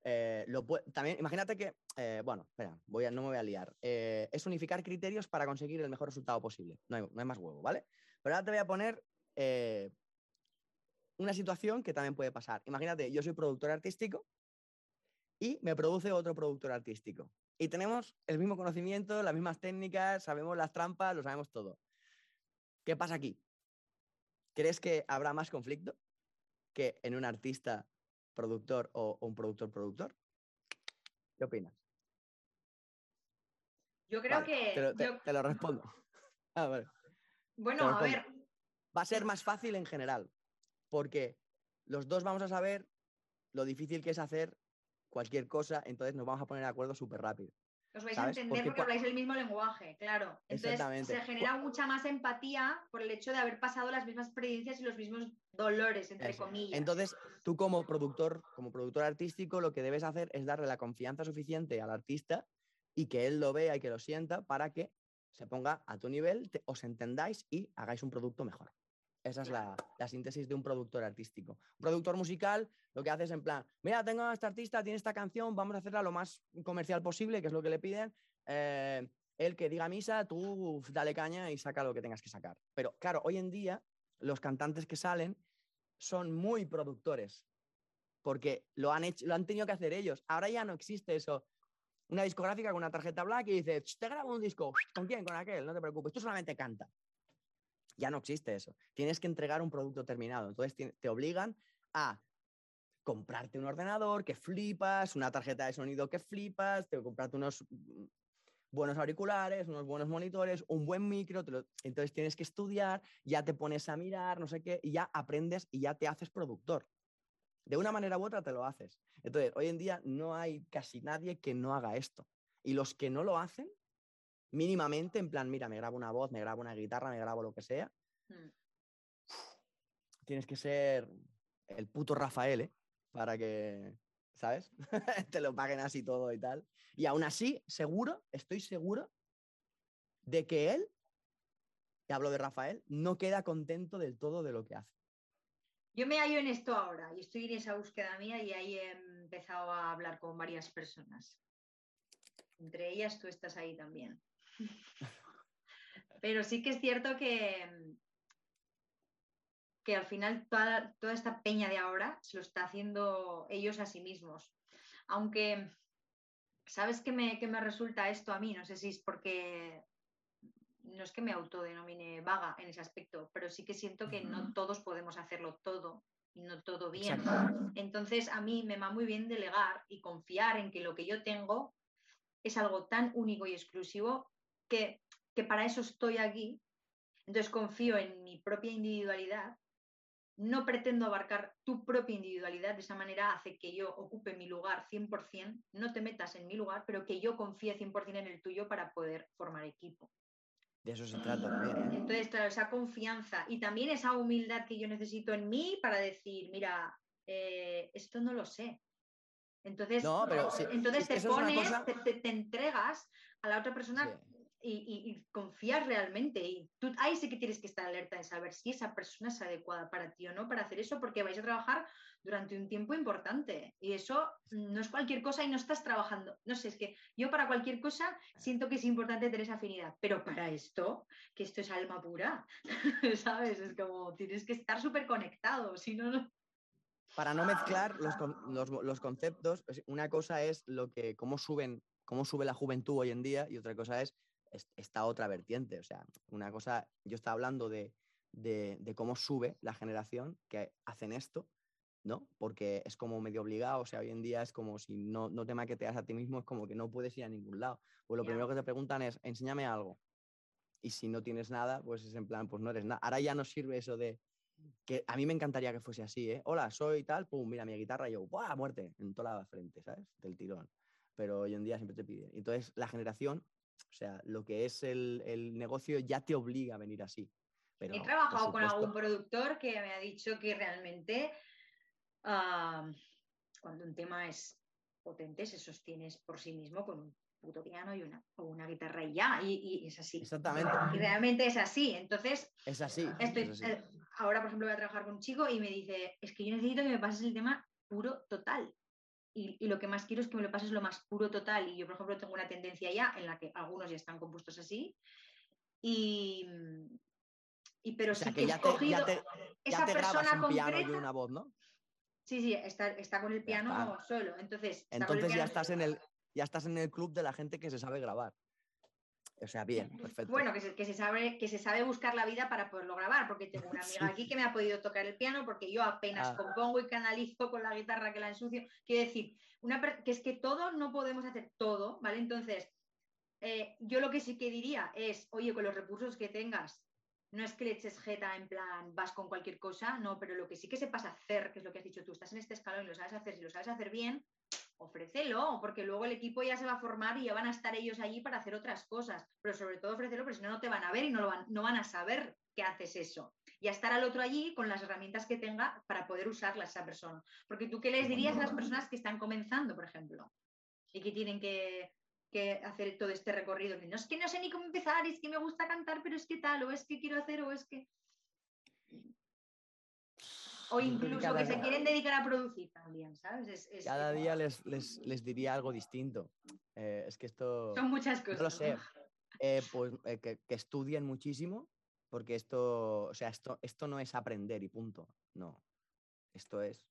eh, lo también, imagínate que, eh, bueno, espera, voy a, no me voy a liar. Eh, es unificar criterios para conseguir el mejor resultado posible. No hay, no hay, más huevo, ¿vale? Pero ahora te voy a poner una situación que también puede pasar. Imagínate, yo soy productor artístico y me produce otro productor artístico. Y tenemos el mismo conocimiento, las mismas técnicas, sabemos las trampas, lo sabemos todo. ¿Qué pasa aquí? ¿Crees que habrá más conflicto que en un artista productor o, un productor productor? ¿Qué opinas? Yo creo que... Te lo, respondo. Ah, bueno, a ver. Va a ser más fácil en general, porque los dos vamos a saber lo difícil que es hacer cualquier cosa, entonces nos vamos a poner de acuerdo súper rápido. Os vais a entender porque, habláis el mismo lenguaje, claro. Entonces se genera mucha más empatía por el hecho de haber pasado las mismas experiencias y los mismos dolores, entre comillas. Entonces, tú como productor, como productor artístico, lo que debes hacer es darle la confianza suficiente al artista y que él lo vea y que lo sienta para que se ponga a tu nivel, os entendáis y hagáis un producto mejor. Esa es la, síntesis de un productor artístico. Un productor musical lo que hace es en plan, mira, tengo a este artista, tiene esta canción, vamos a hacerla lo más comercial posible, que es lo que le piden. Eh, el que diga misa, tú dale caña y saca lo que tengas que sacar. Pero claro, hoy en día los cantantes que salen son muy productores, porque lo han, hecho, lo han tenido que hacer ellos. Ahora ya no existe eso. Una discográfica con una tarjeta black y dice, te grabo un disco. ¿Con quién? Con aquel, no te preocupes, tú solamente canta. Ya no existe eso. Tienes que entregar un producto terminado. Entonces te obligan a comprarte un ordenador que flipas, una tarjeta de sonido que flipas, te comprarte unos buenos auriculares, unos buenos monitores, un buen micro, entonces tienes que estudiar, ya te pones a mirar, no sé qué, ya aprendes y ya te haces productor. De una manera u otra te lo haces. Entonces, hoy en día no hay casi nadie que no haga esto. Y los que no lo hacen, mínimamente, en plan, mira, me grabo una voz, me grabo una guitarra, me grabo lo que sea. Mm. Tienes que ser el puto Rafael, ¿eh? Para que, ¿sabes? Te lo paguen así todo y tal. Y aún así, seguro, estoy seguro de que él, y hablo de Rafael, no queda contento del todo de lo que hace. Yo me hallo en esto ahora y estoy en esa búsqueda mía y ahí he empezado a hablar con varias personas. Entre ellas tú estás ahí también. Pero sí que es cierto que, que al final toda, toda esta peña de ahora se lo está haciendo ellos a sí mismos. Aunque, ¿sabes qué me, me resulta esto a mí? No sé si es porque no es que me autodenomine vaga en ese aspecto, pero sí que siento que no todos podemos hacerlo todo y no todo bien. Entonces, a mí me va muy bien delegar y confiar en que lo que yo tengo es algo tan único y exclusivo que, para eso estoy aquí. Entonces confío en mi propia individualidad. No pretendo abarcar tu propia individualidad, de esa manera hace que yo ocupe mi lugar 100%, no te metas en mi lugar, pero que yo confíe 100% en el tuyo para poder formar equipo. De eso se trata también. ¿eh? Entonces, claro, esa confianza y también esa humildad que yo necesito en mí para decir, mira, eh, esto no lo sé. Entonces, entonces te pones, te, entregas a la otra persona y, confías realmente. Y tú ahí sí que tienes que estar alerta en saber si esa persona es adecuada para ti o no para hacer eso, porque vais a trabajar durante un tiempo importante. Y eso no es cualquier cosa y no estás trabajando. No sé, es que yo para cualquier cosa siento que es importante tener esa afinidad, pero para esto, que esto es alma pura, ¿sabes? Es como tienes que estar súper conectado, si no, Para no mezclar los, los, los, conceptos, una cosa es lo que, cómo suben, cómo sube la juventud hoy en día y otra cosa es esta otra vertiente. O sea, una cosa, yo estaba hablando de, cómo sube la generación que hacen esto, ¿no? Porque es como medio obligado, o sea, hoy en día es como si no, no te maqueteas a ti mismo, es como que no puedes ir a ningún lado. Pues lo primero que te preguntan es, enséñame algo. Y si no tienes nada, pues es en plan, pues no eres nada. Ahora ya no sirve eso de, que a mí me encantaría que fuese así, ¿eh? Hola, soy tal, pum, mira mi guitarra y yo, ¡buah! Muerte, en toda la frente, ¿sabes? Del tirón. Pero hoy en día siempre te piden. Entonces, la generación o sea, lo que es el, negocio ya te obliga a venir así. He trabajado con algún productor que me ha dicho que realmente cuando un tema es potente se sostiene por sí mismo con un puto piano y una, o una guitarra y ya, y, y es así. Exactamente. Y realmente es así. Entonces, Es así. estoy, es así. eh, ahora, por ejemplo, voy a trabajar con un chico y me dice, es que yo necesito que me pases el tema puro total. Y, y lo que más quiero es que me lo pases lo más puro total. Y yo, por ejemplo, tengo una tendencia ya en la que algunos ya están compuestos así. Y, y pero O sea, sí que que he ya te, ya escogido te, esa te grabas persona un piano y una voz, ¿no? Sí, sí, está, está con el piano solo. Entonces, el Entonces ya estás en el, ya estás en el club de la gente que se sabe grabar. O sea, bien, perfecto. Bueno, que se, que se sabe, que se sabe buscar la vida para poderlo grabar, porque tengo una amiga Sí. aquí que me ha podido tocar el piano porque yo apenas Ah. compongo y canalizo con la guitarra que la ensucio. Quiero decir, una que es que todo no podemos hacer todo, ¿vale? Entonces, eh, yo lo que sí que diría es, oye, con los recursos que tengas, no es que le eches jeta en plan, vas con cualquier cosa, no, pero lo que sí que sepas hacer, que es lo que has dicho tú, estás en este escalón y lo sabes hacer, si lo sabes hacer bien, ofrécelo, porque luego el equipo ya se va a formar y ya van a estar ellos allí para hacer otras cosas, pero sobre todo ofrécelo, porque si no, no te van a ver y no, lo van, no van a saber que haces eso. Y a estar al otro allí con las herramientas que tenga para poder usarla esa persona. Porque tú, ¿qué les dirías a las personas que están comenzando, por ejemplo? Y que tienen que, que hacer todo este recorrido. que No es que no sé ni cómo empezar, es que me gusta cantar, pero es que tal, o es que quiero hacer, o es que... O incluso cada que se quieren dedicar a producir también, ¿sabes? Es- es- Cada día les, les, les diría algo distinto. Eh, es que esto... Son muchas No cosas. lo sé. ¿no? Eh, pues eh, que, que estudien muchísimo, porque esto, o sea, esto, esto no es aprender y punto. No. Esto es.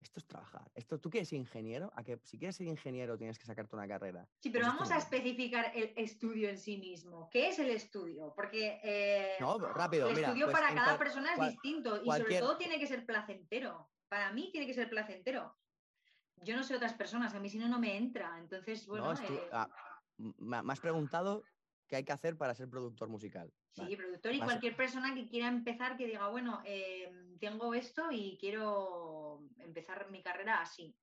Esto es trabajar. Esto, ¿Tú quieres ser ingeniero? ¿A que si quieres ser ingeniero tienes que sacarte una carrera? Sí, pero Pues vamos a especificar el estudio en sí mismo. ¿Qué es el estudio? Porque eh, No, rápido, el mira. estudio pues para cada persona es distinto y sobre todo tiene que ser placentero. Para mí tiene que ser placentero. Yo no sé otras personas, a mí si no, no me entra. Entonces, bueno, no, eh, ah, me has preguntado qué hay que hacer para ser productor musical. Sí, Vale. productor y vas a- cualquier persona que quiera empezar, que diga, bueno, eh, tengo esto y quiero empezar mi carrera así.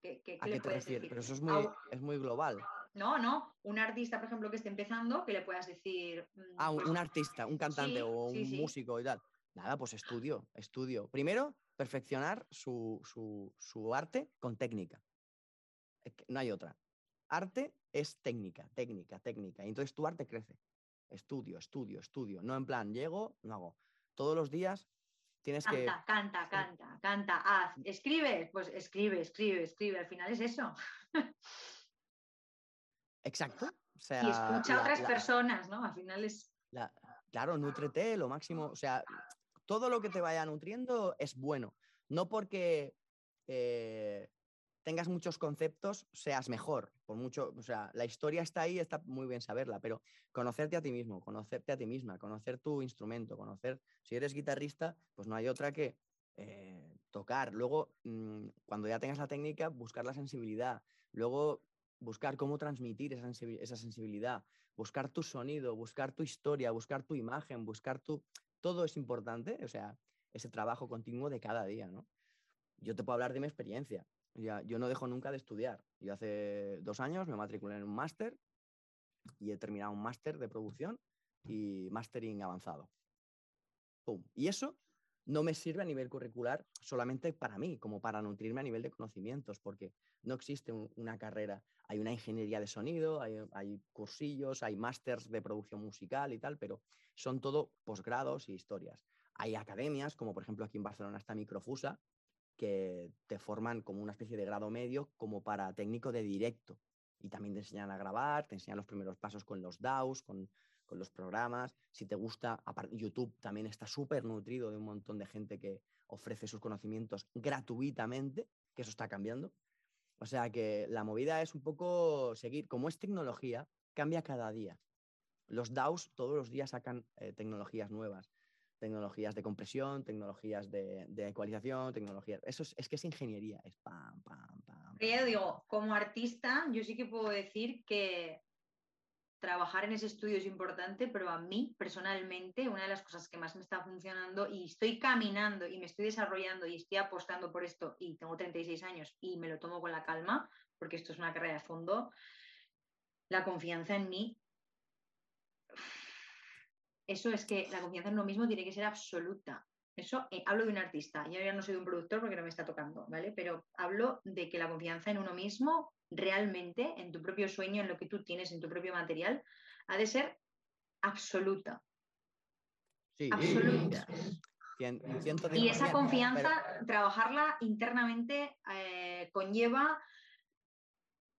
¿Qué, qué- ¿A qué le te puedes refieres? decir? Pero eso es muy, es muy global. No, no, un artista, por ejemplo, que esté empezando, que le puedas decir... mm, Ah, un, un artista, un cantante Sí, o un sí, sí. músico y tal. Nada, pues estudio, estudio. Primero, perfeccionar su, su- su arte con técnica. No hay otra. Arte es técnica, técnica, técnica. Y entonces tu arte crece. Estudio, estudio, estudio. No en plan, llego, no hago. Todos los días tienes que... Canta, canta, canta, canta, haz, escribe, pues escribe, escribe, escribe. Al final es eso. Exacto. O sea, Y escucha a otras la- personas, ¿no? Al final es. La- claro, nútrete lo máximo. O sea, todo lo que te vaya nutriendo es bueno. No porque eh, tengas muchos conceptos seas mejor. Por mucho, o sea, la historia está ahí, está muy bien saberla, pero conocerte a ti mismo, conocerte a ti misma, conocer tu instrumento, conocer. Si eres guitarrista, pues no hay otra que eh, tocar. Luego, mm, cuando ya tengas la técnica, buscar la sensibilidad. Luego, buscar cómo transmitir esa, esa sensibilidad buscar tu sonido, buscar tu historia, buscar tu imagen, buscar tu... Todo es importante, o sea, ese trabajo continuo de cada día, ¿no? Yo te puedo hablar de mi experiencia. Yo no dejo nunca de estudiar. Yo hace dos años me matriculé en un máster y he terminado un máster de producción y mastering avanzado. Y eso no me sirve a nivel curricular solamente para mí, como para nutrirme a nivel de conocimientos, porque no existe un- una carrera. Hay una ingeniería de sonido, hay, hay cursillos, hay másters de producción musical y tal, pero son todo posgrados y historias. Hay academias, como por ejemplo aquí en Barcelona está Microfusa, que te forman como una especie de grado medio como para técnico de directo. Y también te enseñan a grabar, te enseñan los primeros pasos con los DAWs, con, con los programas. Si te gusta, YouTube también está súper nutrido de un montón de gente que ofrece sus conocimientos gratuitamente, que eso está cambiando. O sea que la movida es un poco seguir, como es tecnología, cambia cada día. Los DAOs todos los días sacan eh, tecnologías nuevas, tecnologías de compresión, tecnologías de, de ecualización, tecnologías... Eso es, es que es ingeniería, es pam, pam, pam. Ya digo, como artista, yo sí que puedo decir que trabajar en ese estudio es importante, pero a mí personalmente una de las cosas que más me está funcionando y estoy caminando y me estoy desarrollando y estoy apostando por esto y tengo 36 años y me lo tomo con la calma, porque esto es una carrera de fondo, la confianza en mí. Eso es que la confianza en uno mismo tiene que ser absoluta. Eso eh, hablo de un artista. Yo ya no soy de un productor porque no me está tocando, ¿vale? Pero hablo de que la confianza en uno mismo, realmente, en tu propio sueño, en lo que tú tienes, en tu propio material, ha de ser absoluta. Sí, Absoluta. cien- un 110%, Y esa pero- confianza, trabajarla internamente eh, conlleva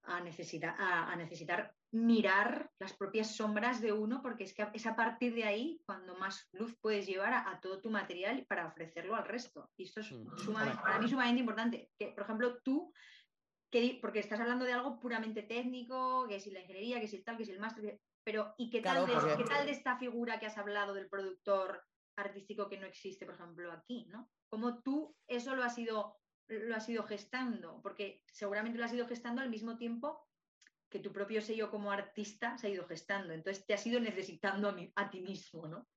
a necesitar, a, a necesitar mirar las propias sombras de uno, porque es que es a partir de ahí cuando más luz puedes llevar a, a todo tu material para ofrecerlo al resto. Y esto es Mm. sumamente- para mí sumamente importante. Que, por ejemplo, tú, que, di- porque estás hablando de algo puramente técnico, que si la ingeniería, que si el tal, que si el máster, que- pero ¿y qué tal, Claro, de, qué tal de esta figura que has hablado del productor artístico que no existe, por ejemplo, aquí, ¿no? ¿Cómo tú eso lo has ido, lo has ido gestando? Porque seguramente lo has ido gestando al mismo tiempo que tu propio sello como artista se ha ido gestando. Entonces te has ido necesitando a, mi- a ti mismo, ¿no?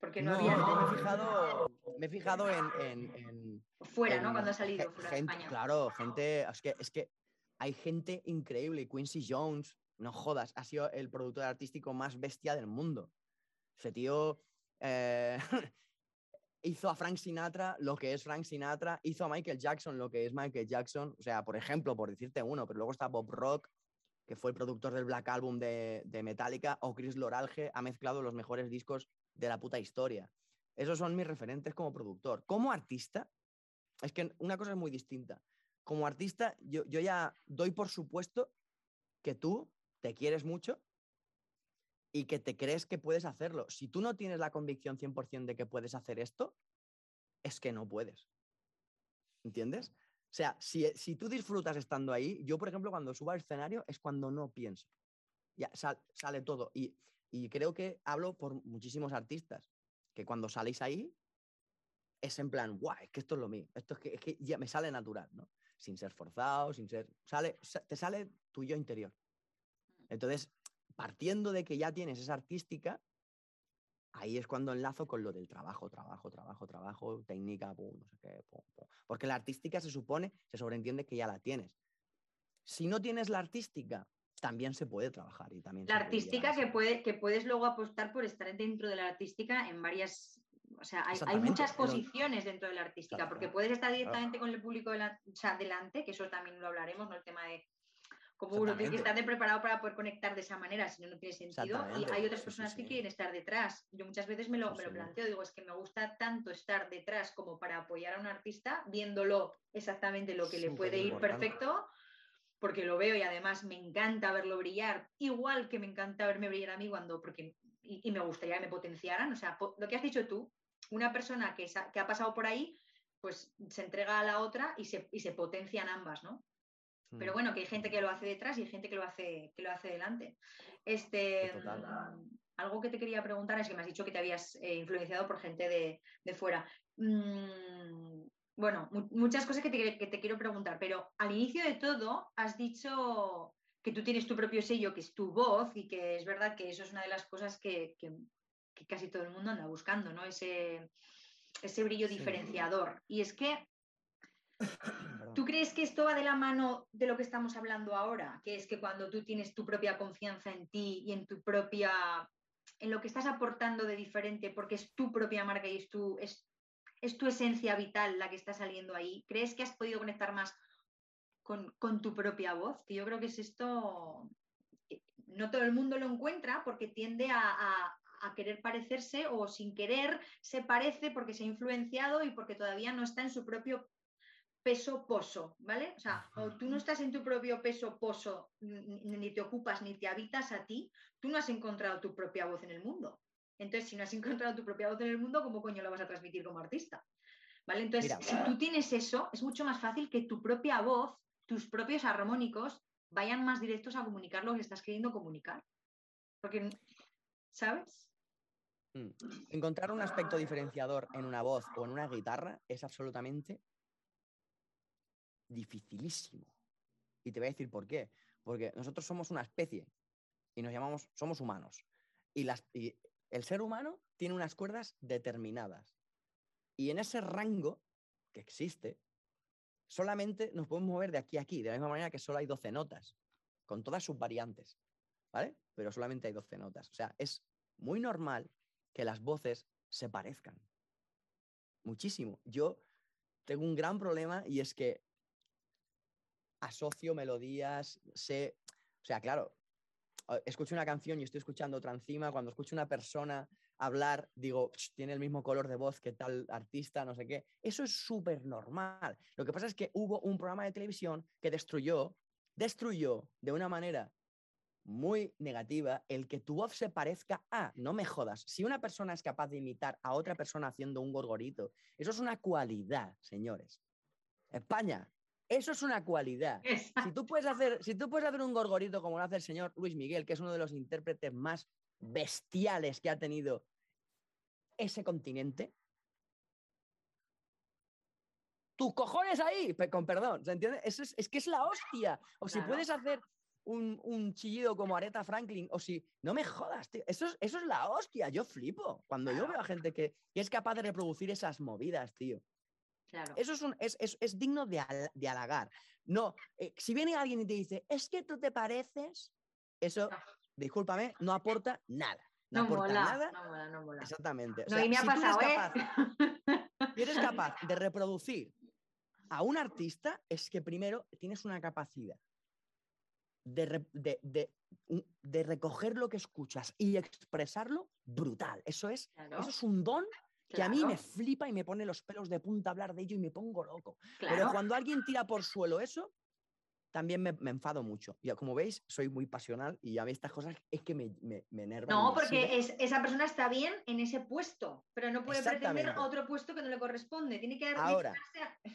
Porque no, No, había me he fijado, me he fijado en, en- en- fuera, ¿no? Cuando ha salido fuera de gente- España. Claro, gente, es que, es que hay gente increíble. Quincy Jones, no jodas, ha sido el productor artístico más bestia del mundo. Ese tío eh, hizo a Frank Sinatra lo que es Frank Sinatra, hizo a Michael Jackson lo que es Michael Jackson. O sea, por ejemplo, por decirte uno, pero luego está Bob Rock, que fue el productor del Black Album de, de Metallica, o Chris Loralge ha mezclado los mejores discos de la puta historia. Esos son mis referentes como productor. Como artista, es que una cosa es muy distinta. Como artista, yo, yo ya doy por supuesto que tú te quieres mucho y que te crees que puedes hacerlo. Si tú no tienes la convicción 100% de que puedes hacer esto, es que no puedes. ¿Entiendes? O sea, si, si tú disfrutas estando ahí, yo, por ejemplo, cuando subo al escenario es cuando no pienso. Ya sal- sale todo. Y, y creo que hablo por muchísimos artistas, que cuando saléis ahí es en plan, guau, es que esto es lo mío. Esto es que, es que ya me sale natural, ¿no? Sin ser forzado, sin ser. Sale, sa- te sale tu yo interior. Entonces, partiendo de que ya tienes esa artística, ahí es cuando enlazo con lo del trabajo, trabajo, trabajo, trabajo, técnica, pum, no sé qué, pum, pum. Porque la artística se supone, se sobreentiende que ya la tienes. Si no tienes la artística, también se puede trabajar y también La puede artística que, puede, que puedes luego apostar por estar dentro de la artística en varias. O sea, hay, muchas pero- posiciones dentro de la artística, Claro, porque puedes estar claro. directamente con el público dela- o sea, delante, que eso también lo hablaremos, ¿no? El tema de cómo uno tiene que estar de preparado para poder conectar de esa manera, si no, no tiene sentido. Y hay otras sí, sí, personas que sí. quieren estar detrás. Yo muchas veces me lo, me lo planteo, digo, es que me gusta tanto estar detrás como para apoyar a un artista, viéndolo exactamente lo que le puede ir perfecto porque lo veo y además me encanta verlo brillar, igual que me encanta verme brillar a mí cuando, porque, y, y me gustaría que me potenciaran, o sea, lo que has dicho tú, una persona que, que ha pasado por ahí, pues se entrega a la otra y se, y se potencian ambas, ¿no? Pero Mm. bueno, que hay gente que lo hace detrás y hay gente que lo hace, que lo hace delante. Este, total. mm, algo que te quería preguntar es que me has dicho que te habías eh, influenciado por gente de, de fuera. Mm, bueno, mu- muchas cosas que te, que te quiero preguntar, pero al inicio de todo has dicho que tú tienes tu propio sello, que es tu voz, y que es verdad que eso es una de las cosas que, que- que casi todo el mundo anda buscando, ¿no? Ese, ese brillo Sí. diferenciador. Y es que. ¿Tú crees que esto va de la mano de lo que estamos hablando ahora? Que es que cuando tú tienes tu propia confianza en ti y en tu propia, en lo que estás aportando de diferente, porque es tu propia marca y es tu, es, tu esencia vital la que está saliendo ahí, ¿crees que has podido conectar más con, con tu propia voz? Que yo creo que es esto, eh, no todo el mundo lo encuentra porque tiende a- a querer parecerse o sin querer se parece porque se ha influenciado y porque todavía no está en su propio peso pozo, ¿vale? O sea, o tú no estás en tu propio peso pozo, ni, te ocupas ni te habitas a ti, tú no has encontrado tu propia voz en el mundo. Entonces, si no has encontrado tu propia voz en el mundo, ¿cómo coño la vas a transmitir como artista? ¿Vale? Entonces, Mira. si tú tienes eso, es mucho más fácil que tu propia voz, tus propios armónicos, vayan más directos a comunicar lo que estás queriendo comunicar. Porque, ¿sabes? Mm. Encontrar un aspecto diferenciador en una voz o en una guitarra es absolutamente dificilísimo. Y te voy a decir por qué. Porque nosotros somos una especie y nos llamamos, somos humanos. Y, las, el ser humano tiene unas cuerdas determinadas. Y en ese rango que existe, solamente nos podemos mover de aquí a aquí, de la misma manera que solo hay 12 notas, con todas sus variantes. ¿Vale? Pero solamente hay 12 notas. O sea, es muy normal que las voces se parezcan. muchísimo. Yo tengo un gran problema y es que asocio melodías, sé, o sea, claro, escucho una canción y estoy escuchando otra encima, cuando escucho una persona hablar, digo, "Ch, tiene el mismo color de voz que tal artista, no sé qué. Eso es súper normal. Lo que pasa es que hubo un programa de televisión que destruyó, destruyó de una manera muy negativa el que tu voz se parezca a, no me jodas, si una persona es capaz de imitar a otra persona haciendo un gorgorito, eso es una cualidad, señores. España, eso es una cualidad. Si tú puedes hacer, si tú puedes hacer un gorgorito como lo hace el señor Luis Miguel, que es uno de los intérpretes más bestiales que ha tenido ese continente, tus cojones ahí, con perdón, ¿se entiende? Eso es, es que es la hostia. O si puedes hacer un, un chillido como Aretha Franklin, o si, no me jodas, tío, eso es, eso es la hostia, yo flipo. Cuando yo veo a gente que, que es capaz de reproducir esas movidas, tío. Claro. Eso es, un- es, es- es digno de, hal- de halagar. No, eh, si viene alguien y te dice, es que tú te pareces, eso, Ah. discúlpame, no aporta nada. No, No aporta mola, nada. no mola, no mola. Exactamente. O No, y me ha si eres ¿eh? capaz- si eres capaz de reproducir a un artista, es que primero tienes una capacidad de, de- de- un- de recoger lo que escuchas y expresarlo brutal. Eso es, Claro, eso es un don que a mí me flipa y me pone los pelos de punta hablar de ello y me pongo loco. Pero cuando alguien tira por suelo eso, también me, me enfado mucho. Ya como veis, soy muy pasional y a mí estas cosas es que me, me, me enervan. y No, porque es, esa persona está bien en ese puesto, pero no puede pretender otro puesto que no le corresponde. Tiene que Ahora. a-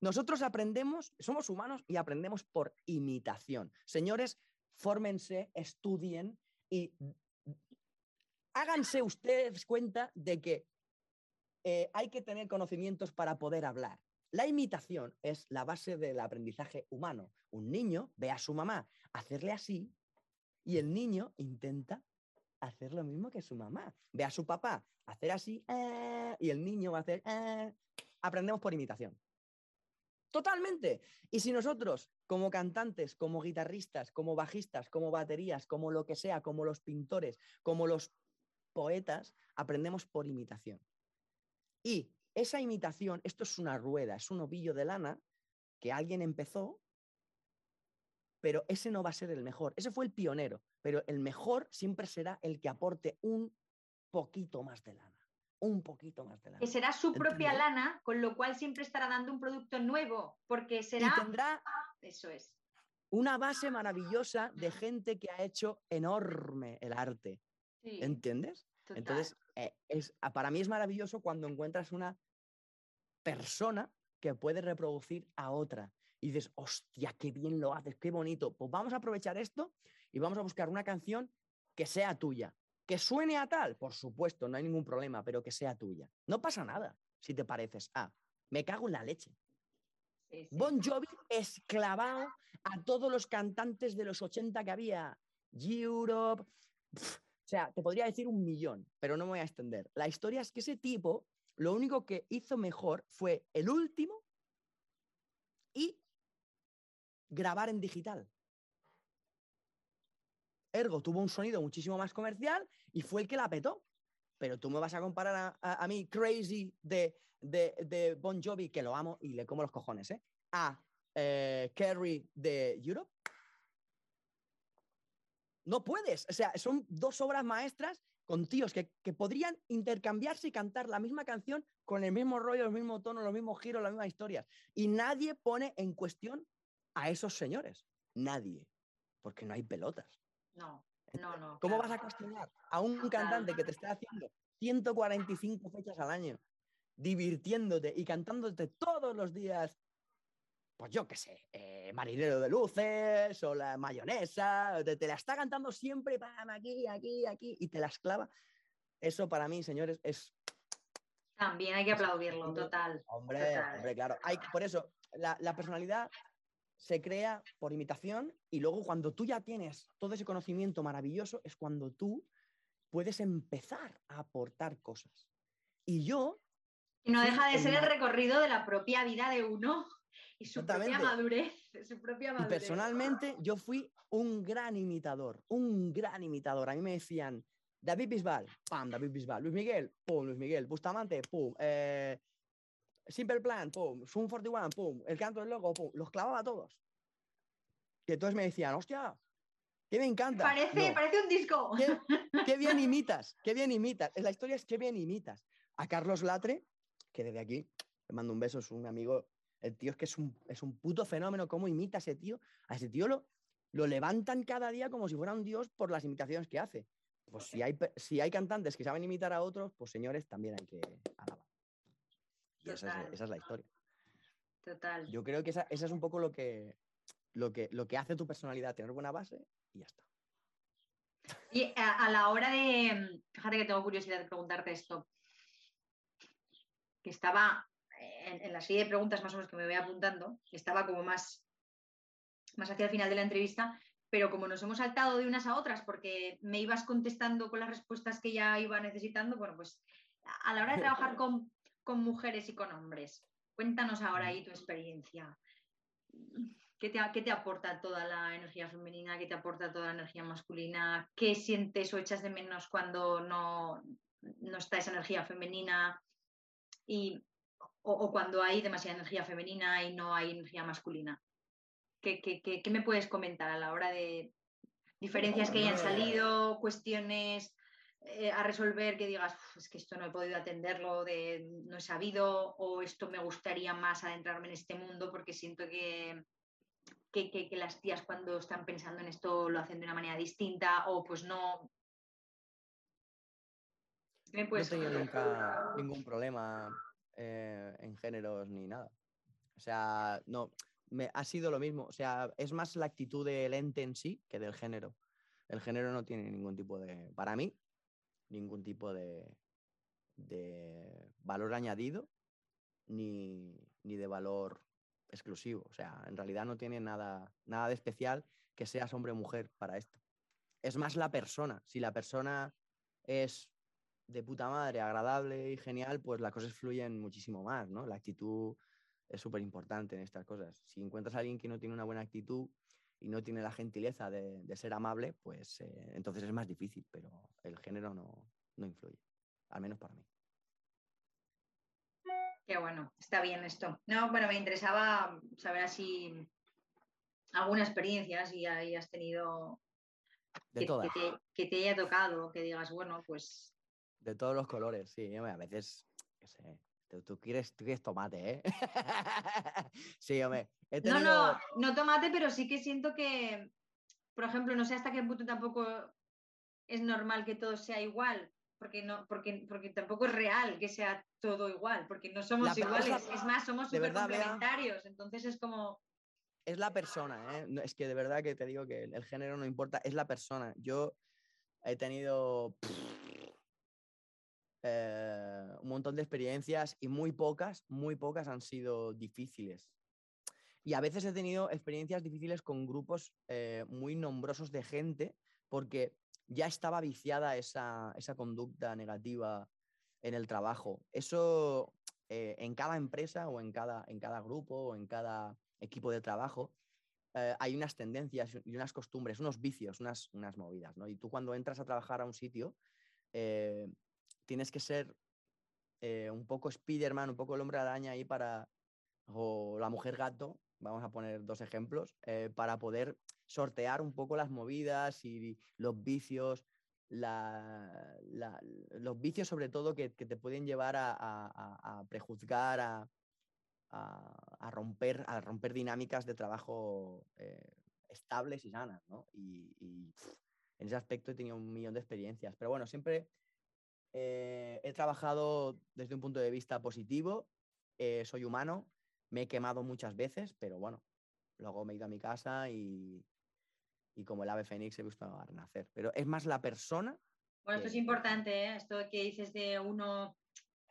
Nosotros aprendemos, somos humanos y aprendemos por imitación. Señores, fórmense, estudien y háganse ustedes cuenta de que eh, hay que tener conocimientos para poder hablar. La imitación es la base del aprendizaje humano. Un niño ve a su mamá hacerle así y el niño intenta hacer lo mismo que su mamá. Ve a su papá hacer así "Ah", y el niño va a hacer "Ah". Aprendemos por imitación. Totalmente. Y si nosotros, como cantantes, como guitarristas, como bajistas, como baterías, como lo que sea, como los pintores, como los poetas, aprendemos por imitación. Y esa imitación, esto es una rueda, es un ovillo de lana que alguien empezó, pero ese no va a ser el mejor. Ese fue el pionero, pero el mejor siempre será el que aporte un poquito más de lana. Un poquito más de lana. que será su propia lana, con lo cual siempre estará dando un producto nuevo, porque Y será... tendrá Eso es. una base maravillosa de gente que ha hecho enorme el arte. Sí, ¿Entiendes? total. Entonces, es, a- para mí es maravilloso cuando encuentras una persona que puede reproducir a otra. Y dices, hostia, qué bien lo haces, qué bonito. Pues vamos a aprovechar esto y vamos a buscar una canción que sea tuya. Que suene a tal, por supuesto, no hay ningún problema, pero que sea tuya. No pasa nada si te pareces a. me cago en la leche. Sí, sí. Bon Jovi esclavado a todos los cantantes de los 80 que había. Europe. pf, sea, te podría decir un millón, pero no me voy a extender. La historia es que ese tipo, lo único que hizo mejor fue el último y grabar en digital. Ergo tuvo un sonido muchísimo más comercial y fue el que la petó. Pero tú me vas a comparar a, mí, Crazy de, de, Bon Jovi, que lo amo y le como los cojones, ¿eh? A eh, Carrie de Europe. No puedes. O sea, son dos obras maestras con tíos que, que podrían intercambiarse y cantar la misma canción con el mismo rollo, los mismos tonos, los mismos giros, las mismas historias. Y nadie pone en cuestión a esos señores. Nadie. Porque no hay pelotas. No, no, no. ¿Cómo claro. vas a cuestionar a un cantante que te está haciendo 145 fechas al año, divirtiéndote y cantándote todos los días, pues yo qué sé, eh, Marinero de Luces o la mayonesa, te, te la está cantando siempre, pam, aquí, aquí, aquí, y te la esclava? Eso para mí, señores, es También hay que aplaudirlo, total. Hombre, Total. hombre, claro. Hay, por eso, la, la personalidad se crea por imitación y luego cuando tú ya tienes todo ese conocimiento maravilloso es cuando tú puedes empezar a aportar cosas. Y yo, Y no deja de ser el recorrido de la propia vida de uno y su propia madurez. Su propia y personalmente, yo fui un gran imitador, un gran imitador. A mí me decían, David Bisbal, pam, David Bisbal. Luis Miguel, pum, Luis Miguel. Bustamante, pum. Eh, Simple Plan, pum. Zoom 41, pum. El canto del loco, pum. Los clavaba a todos. Y entonces me decían, hostia, que me encanta. Parece, No, parece un disco. qué, qué bien imitas, qué bien imitas. La historia es qué bien imitas. A Carlos Latre, que desde aquí le mando un beso, es un amigo. El tío es que es un, es un puto fenómeno. ¿Cómo imita a ese tío? A ese tío lo, lo levantan cada día como si fuera un dios por las imitaciones que hace. Pues si hay, si hay cantantes que saben imitar a otros, pues señores, también hay que alabar. Y esa Total. es, esa es la historia. Total. Yo creo que esa, esa es un poco lo que, lo, que, lo que hace tu personalidad, tener buena base y ya está. Y a, a la hora de, fíjate que tengo curiosidad de preguntarte esto, que estaba en, la serie de preguntas más o menos que me voy apuntando, estaba como más, más hacia el final de la entrevista, pero como nos hemos saltado de unas a otras porque me ibas contestando con las respuestas que ya iba necesitando, bueno, pues a a la hora de trabajar con, con mujeres y con hombres, cuéntanos ahora ahí tu experiencia. ¿Qué te, qué te aporta toda la energía femenina? ¿Qué te aporta toda la energía masculina? ¿Qué sientes o echas de menos cuando no, no está esa energía femenina? Y, o, o cuando hay demasiada energía femenina y no hay energía masculina. ¿Qué, qué- qué- qué me puedes comentar a la hora de diferencias que hayan salido, cuestiones eh, a resolver que digas, "Uf, es que esto no he podido atenderlo, de, no he sabido, o esto me gustaría más adentrarme en este mundo porque siento que, que, que- que las tías cuando están pensando en esto lo hacen de una manera distinta, o pues no. ¿Me No he tenido nunca ningún problema eh, en géneros ni nada. O sea, no, ha sido lo mismo. O sea, es más la actitud del ente en sí que del género. El género no tiene ningún tipo de, para mí, ningún tipo de, de valor añadido ni, ni de valor exclusivo. O sea, en realidad no tiene nada, nada de especial que seas hombre o mujer para esto. Es más la persona. Si la persona es de puta madre, agradable y genial, pues las cosas fluyen muchísimo más, ¿no? La actitud es súper importante en estas cosas. Si encuentras a alguien que no tiene una buena actitud y no tiene la gentileza de, de ser amable, pues eh, entonces es más difícil, pero el género no, no influye, al menos para mí. Qué bueno, está bien esto. No, bueno, me interesaba saber así alguna experiencia, si ahí has tenido De que, todas, que te, que te haya tocado, que digas, bueno, pues de todos los colores, sí. a veces, qué sé, tú, tú quieres, tú quieres tomate, ¿eh? sí, hombre. No, no, no tomate, pero sí que siento que, por ejemplo, no sé hasta qué punto tampoco es normal que todo sea igual, porque no, porque, porque tampoco es real que sea todo igual, porque no somos La iguales, es más, somos súper complementarios, entonces es como, es la persona, ¿eh? Es que de verdad que te digo que el, el género no importa, es la persona. Yo he tenido eh, un montón de experiencias y muy pocas, muy pocas han sido difíciles. Y a veces he tenido experiencias difíciles con grupos eh, muy nombrosos de gente porque ya estaba viciada esa, esa conducta negativa en el trabajo. Eso eh, en cada empresa o en cada, en cada grupo o en cada equipo de trabajo hay unas tendencias y unas costumbres, unos vicios, unas, unas movidas. ¿no? Y tú cuando entras a trabajar a un sitio, tienes que ser eh, un poco Spiderman, un poco el hombre araña ahí para, o la mujer gato, vamos a poner dos ejemplos, eh, para poder sortear un poco las movidas y los vicios, la- la- los vicios sobre todo que, que te pueden llevar a, a- a- prejuzgar, a, a- romper, a romper dinámicas de trabajo eh, estables y sanas, ¿no? Y, y, pf, en ese aspecto he tenido un millón de experiencias. Pero bueno, siempre eh, he trabajado desde un punto de vista positivo, eh, soy humano, me he quemado muchas veces, pero bueno, luego me he ido a mi casa y, y como el ave fénix he visto a renacer. Pero es más la persona. bueno, esto es importante, ¿eh? esto que dices de uno,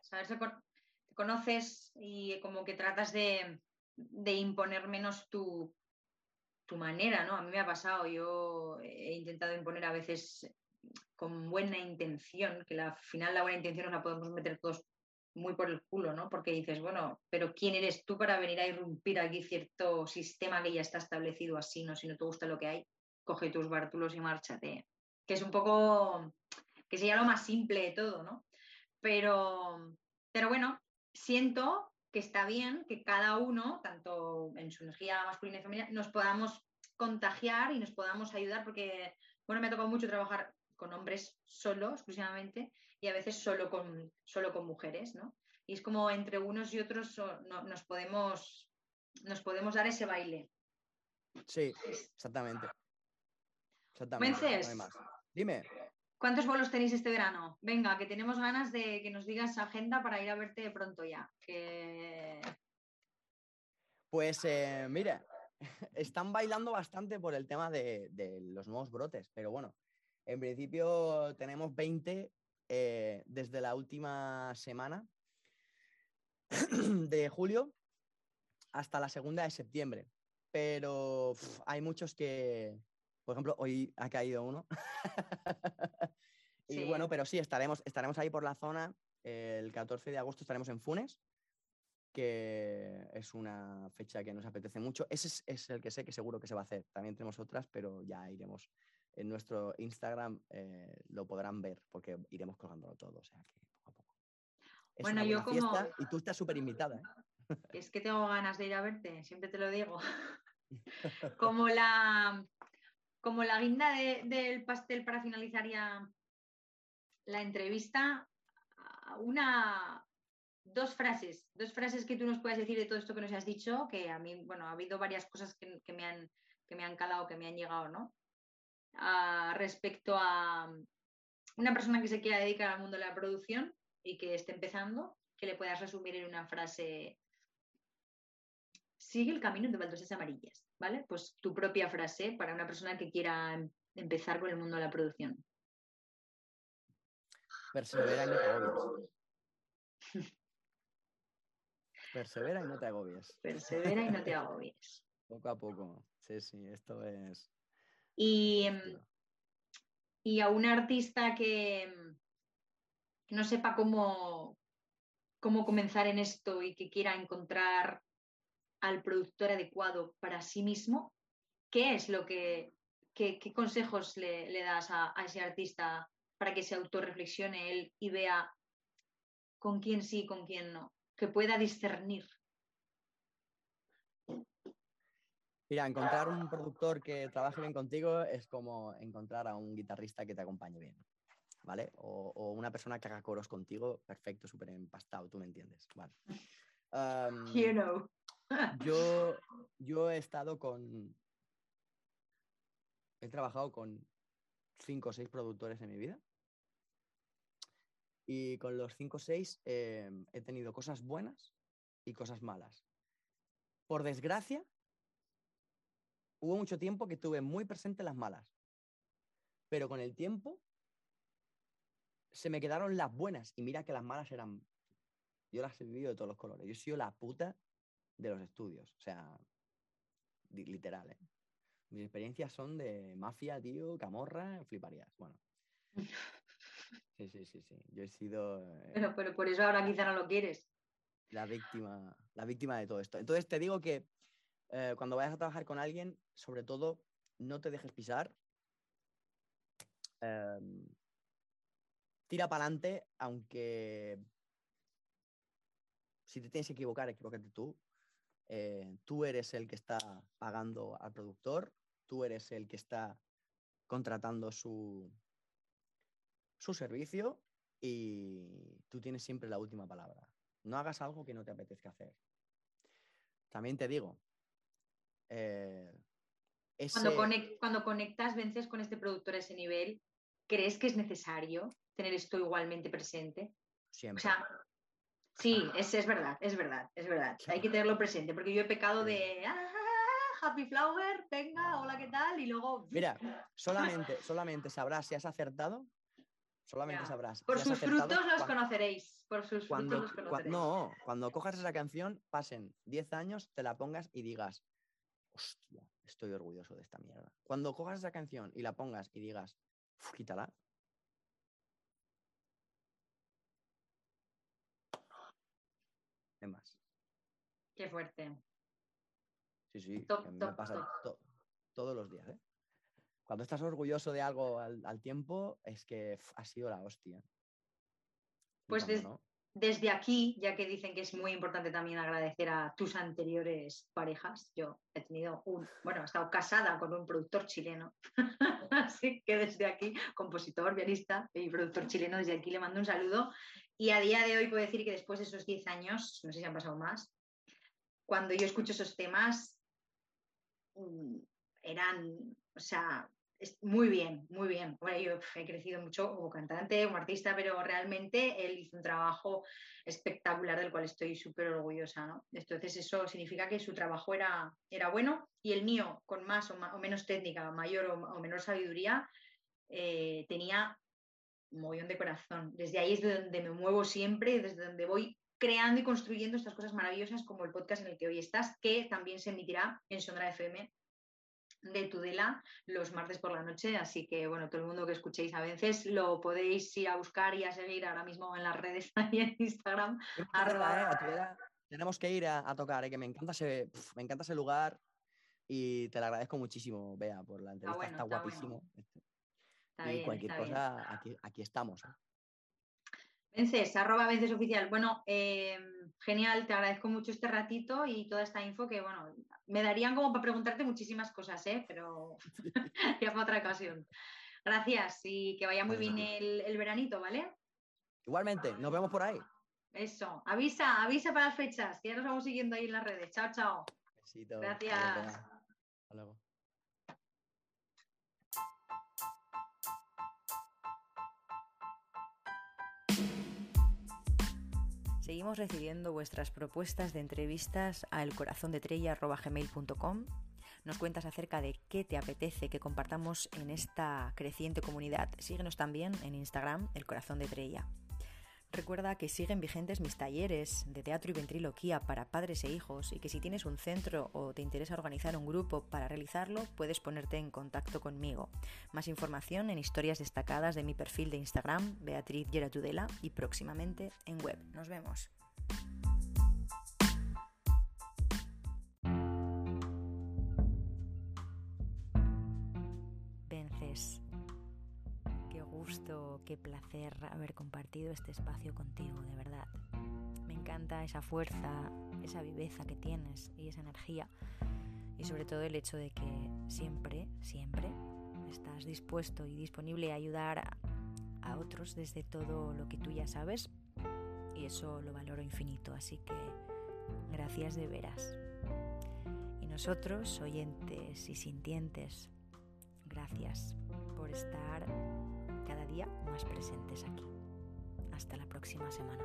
saberse, con- te conoces y como que tratas de, de imponer menos tu, tu manera, ¿no? A mí me ha pasado, yo he intentado imponer a veces con buena intención, que la- al final la buena intención nos la podemos meter todos muy por el culo, ¿no? Porque dices, bueno, pero ¿quién eres tú para venir a irrumpir aquí cierto sistema que ya está establecido así, ¿no? Si no te gusta lo que hay, coge tus bártulos y márchate. Que es un poco que sería lo más simple de todo, ¿no? Pero, pero bueno, siento que está bien que cada uno, tanto en su energía masculina y femenina, nos podamos contagiar y nos podamos ayudar, porque, bueno, me ha tocado mucho trabajar con hombres solo, exclusivamente, y a veces solo con, solo con mujeres, ¿no? Y es como entre unos y otros so- no- nos, podemos, nos podemos dar ese baile. Sí, exactamente. Exactamente. Mences. Dime. ¿Cuántos vuelos tenéis este verano? Venga, que tenemos ganas de que nos digas agenda para ir a verte pronto ya. Que... Pues eh, mira, están bailando bastante por el tema de, de los nuevos brotes, pero bueno, en principio tenemos 20 eh, desde la última semana de julio hasta la segunda de septiembre. Pero hay muchos que, por ejemplo, hoy ha caído uno. y Sí. bueno, pero sí, estaremos, estaremos ahí por la zona. El 14 de agosto estaremos en Funes, que es una fecha que nos apetece mucho. Ese es, es el que sé que seguro que se va a hacer. También tenemos otras, pero ya iremos. En nuestro Instagram eh, lo podrán ver porque iremos colgándolo todo, o sea que poco a poco. Es Bueno, yo fiesta como- y tú estás súper invitada. ¿eh? Es que tengo ganas de ir a verte, siempre te lo digo. como la como la guinda de- del pastel para finalizar ya la entrevista, una dos frases, dos frases que tú nos puedas decir de todo esto que nos has dicho, que a mí, bueno, ha habido varias cosas que, que me, han, que me han calado, que me han llegado, ¿no? Respecto a una persona que se quiera dedicar al mundo de la producción y que esté empezando, que le puedas resumir en una frase sigue el camino de baldosas amarillas, ¿vale? Pues tu propia frase para una persona que quiera em- empezar con el mundo de la producción. Persevera y no te agobies. Persevera y no te agobies. Persevera y no te agobies. Poco a poco. Sí, sí, esto es. Y, em, y a un artista que, em, que no sepa cómo, cómo comenzar en esto y que quiera encontrar al productor adecuado para sí mismo, ¿qué es lo que, qué, qué consejos le, le das a, a ese artista para que se autorreflexione él y vea con quién sí y con quién no? Que pueda discernir. Mira, encontrar un productor que trabaje bien contigo es como encontrar a un guitarrista que te acompañe bien, ¿vale? O, o una persona que haga coros contigo, perfecto, súper empastado, tú me entiendes, vale. You know. yo, yo he estado con... He trabajado con cinco o seis productores en mi vida. Y con los cinco o seis eh, he tenido cosas buenas y cosas malas. Por desgracia, hubo mucho tiempo que tuve muy presente las malas. Pero con el tiempo se me quedaron las buenas. Y mira que las malas eran... Yo las he vivido de todos los colores. Yo he sido la puta de los estudios. O sea, literal, ¿eh? Mis experiencias son de mafia, tío, camorra, fliparías. Bueno. Sí, sí, sí, sí. Yo he sido eh, Pero, pero por eso ahora quizá no lo quieres. la víctima, la víctima de todo esto. Entonces te digo que eh, cuando vayas a trabajar con alguien, sobre todo, no te dejes pisar. Em, tira para adelante, aunque si te tienes que equivocar, equivócate tú. Eh, tú eres el que está pagando al productor, tú eres el que está contratando su, su servicio y tú tienes siempre la última palabra. No hagas algo que no te apetezca hacer. También te digo, eh, Cuando, conectas, vences con este productor a ese nivel, ¿crees que es necesario tener esto igualmente presente? O siempre. sea, sí, es, es verdad, es verdad, es verdad. Hay que tenerlo presente, porque yo he pecado Sí. de "Ah, Happy Flower, venga, hola, ¿qué tal? Y luego Mira, solamente, solamente sabrás si has acertado. Solamente Ya. sabrás. por si sus frutos los conoceréis. Por sus cuando, frutos los conoceréis. no, cuando cojas esa canción, pasen 10 años, te la pongas y digas, hostia, estoy orgulloso de esta mierda. Cuando cojas esa canción y la pongas y digas, "Uf, quítala. Es más. Qué fuerte. Sí, sí, Top, me top, pasa top. to- todos los días, ¿eh? cuando estás orgulloso de algo al, al tiempo, es que ha sido la hostia. Pues ¿no? Desde aquí, ya que dicen que es muy importante también agradecer a tus anteriores parejas, yo he tenido un, bueno, he estado casada con un productor chileno, así que desde aquí, compositor, pianista y productor chileno, desde aquí le mando un saludo. Y a día de hoy puedo decir que después de esos 10 años, no sé si han pasado más, cuando yo escucho esos temas, mm, eran, o sea, muy bien, muy bien. Bueno, yo he crecido mucho como cantante, como artista, pero realmente él hizo un trabajo espectacular del cual estoy súper orgullosa, ¿no? Entonces eso significa que su trabajo era, era bueno y el mío, con más o, menos técnica, mayor o, menor sabiduría, eh, tenía un mogollón de corazón. Desde ahí es de donde me muevo siempre, desde donde voy creando y construyendo estas cosas maravillosas como el podcast en el que hoy estás, que también se emitirá en Sondra FM de Tudela los martes por la noche. Así que, bueno, todo el mundo que escuchéis a veces lo podéis ir a buscar y a seguir ahora mismo en las redes y en Instagram. Verdad, ¿eh? Tenemos que ir a, a tocar, ¿eh? que me encanta, ese, pf, me encanta ese lugar y te lo agradezco muchísimo, Bea, por la entrevista. bueno, está guapísimo. este, Está y bien, cualquier bien. cosa, aquí, aquí estamos. ¿eh? Vences, arroba Vences Oficial. Bueno, eh, genial, te agradezco mucho este ratito y toda esta info que, bueno, me darían como para preguntarte muchísimas cosas, ¿eh? pero ya para otra ocasión. Gracias y que vaya muy bien el, el veranito, ¿vale? Igualmente, nos vemos por ahí. Eso, avisa, avisa para las fechas, que ya nos vamos siguiendo ahí en las redes. Chao, chao. Besito. Gracias. Hasta luego. Seguimos recibiendo vuestras propuestas de entrevistas a elcorazondetrella.gmail.com. Nos cuentas acerca de qué te apetece que compartamos en esta creciente comunidad. Síguenos también en Instagram, El Corazón de Trella. Recuerda que siguen vigentes mis talleres de teatro y ventriloquía para padres e hijos y que si tienes un centro o te interesa organizar un grupo para realizarlo, puedes ponerte en contacto conmigo. Más información en historias destacadas de mi perfil de Instagram, Beatriz Geratudela, y próximamente en web. Nos vemos. Qué placer haber compartido este espacio contigo, de verdad. Me encanta esa fuerza, esa viveza que tienes y esa energía. Y sobre todo el hecho de que siempre, siempre estás dispuesto y disponible a ayudar a, a otros desde todo lo que tú ya sabes. Y eso lo valoro infinito. Así que gracias de veras. Y nosotros, oyentes y sintientes, gracias por estar cada día más presentes aquí. Hasta la próxima semana.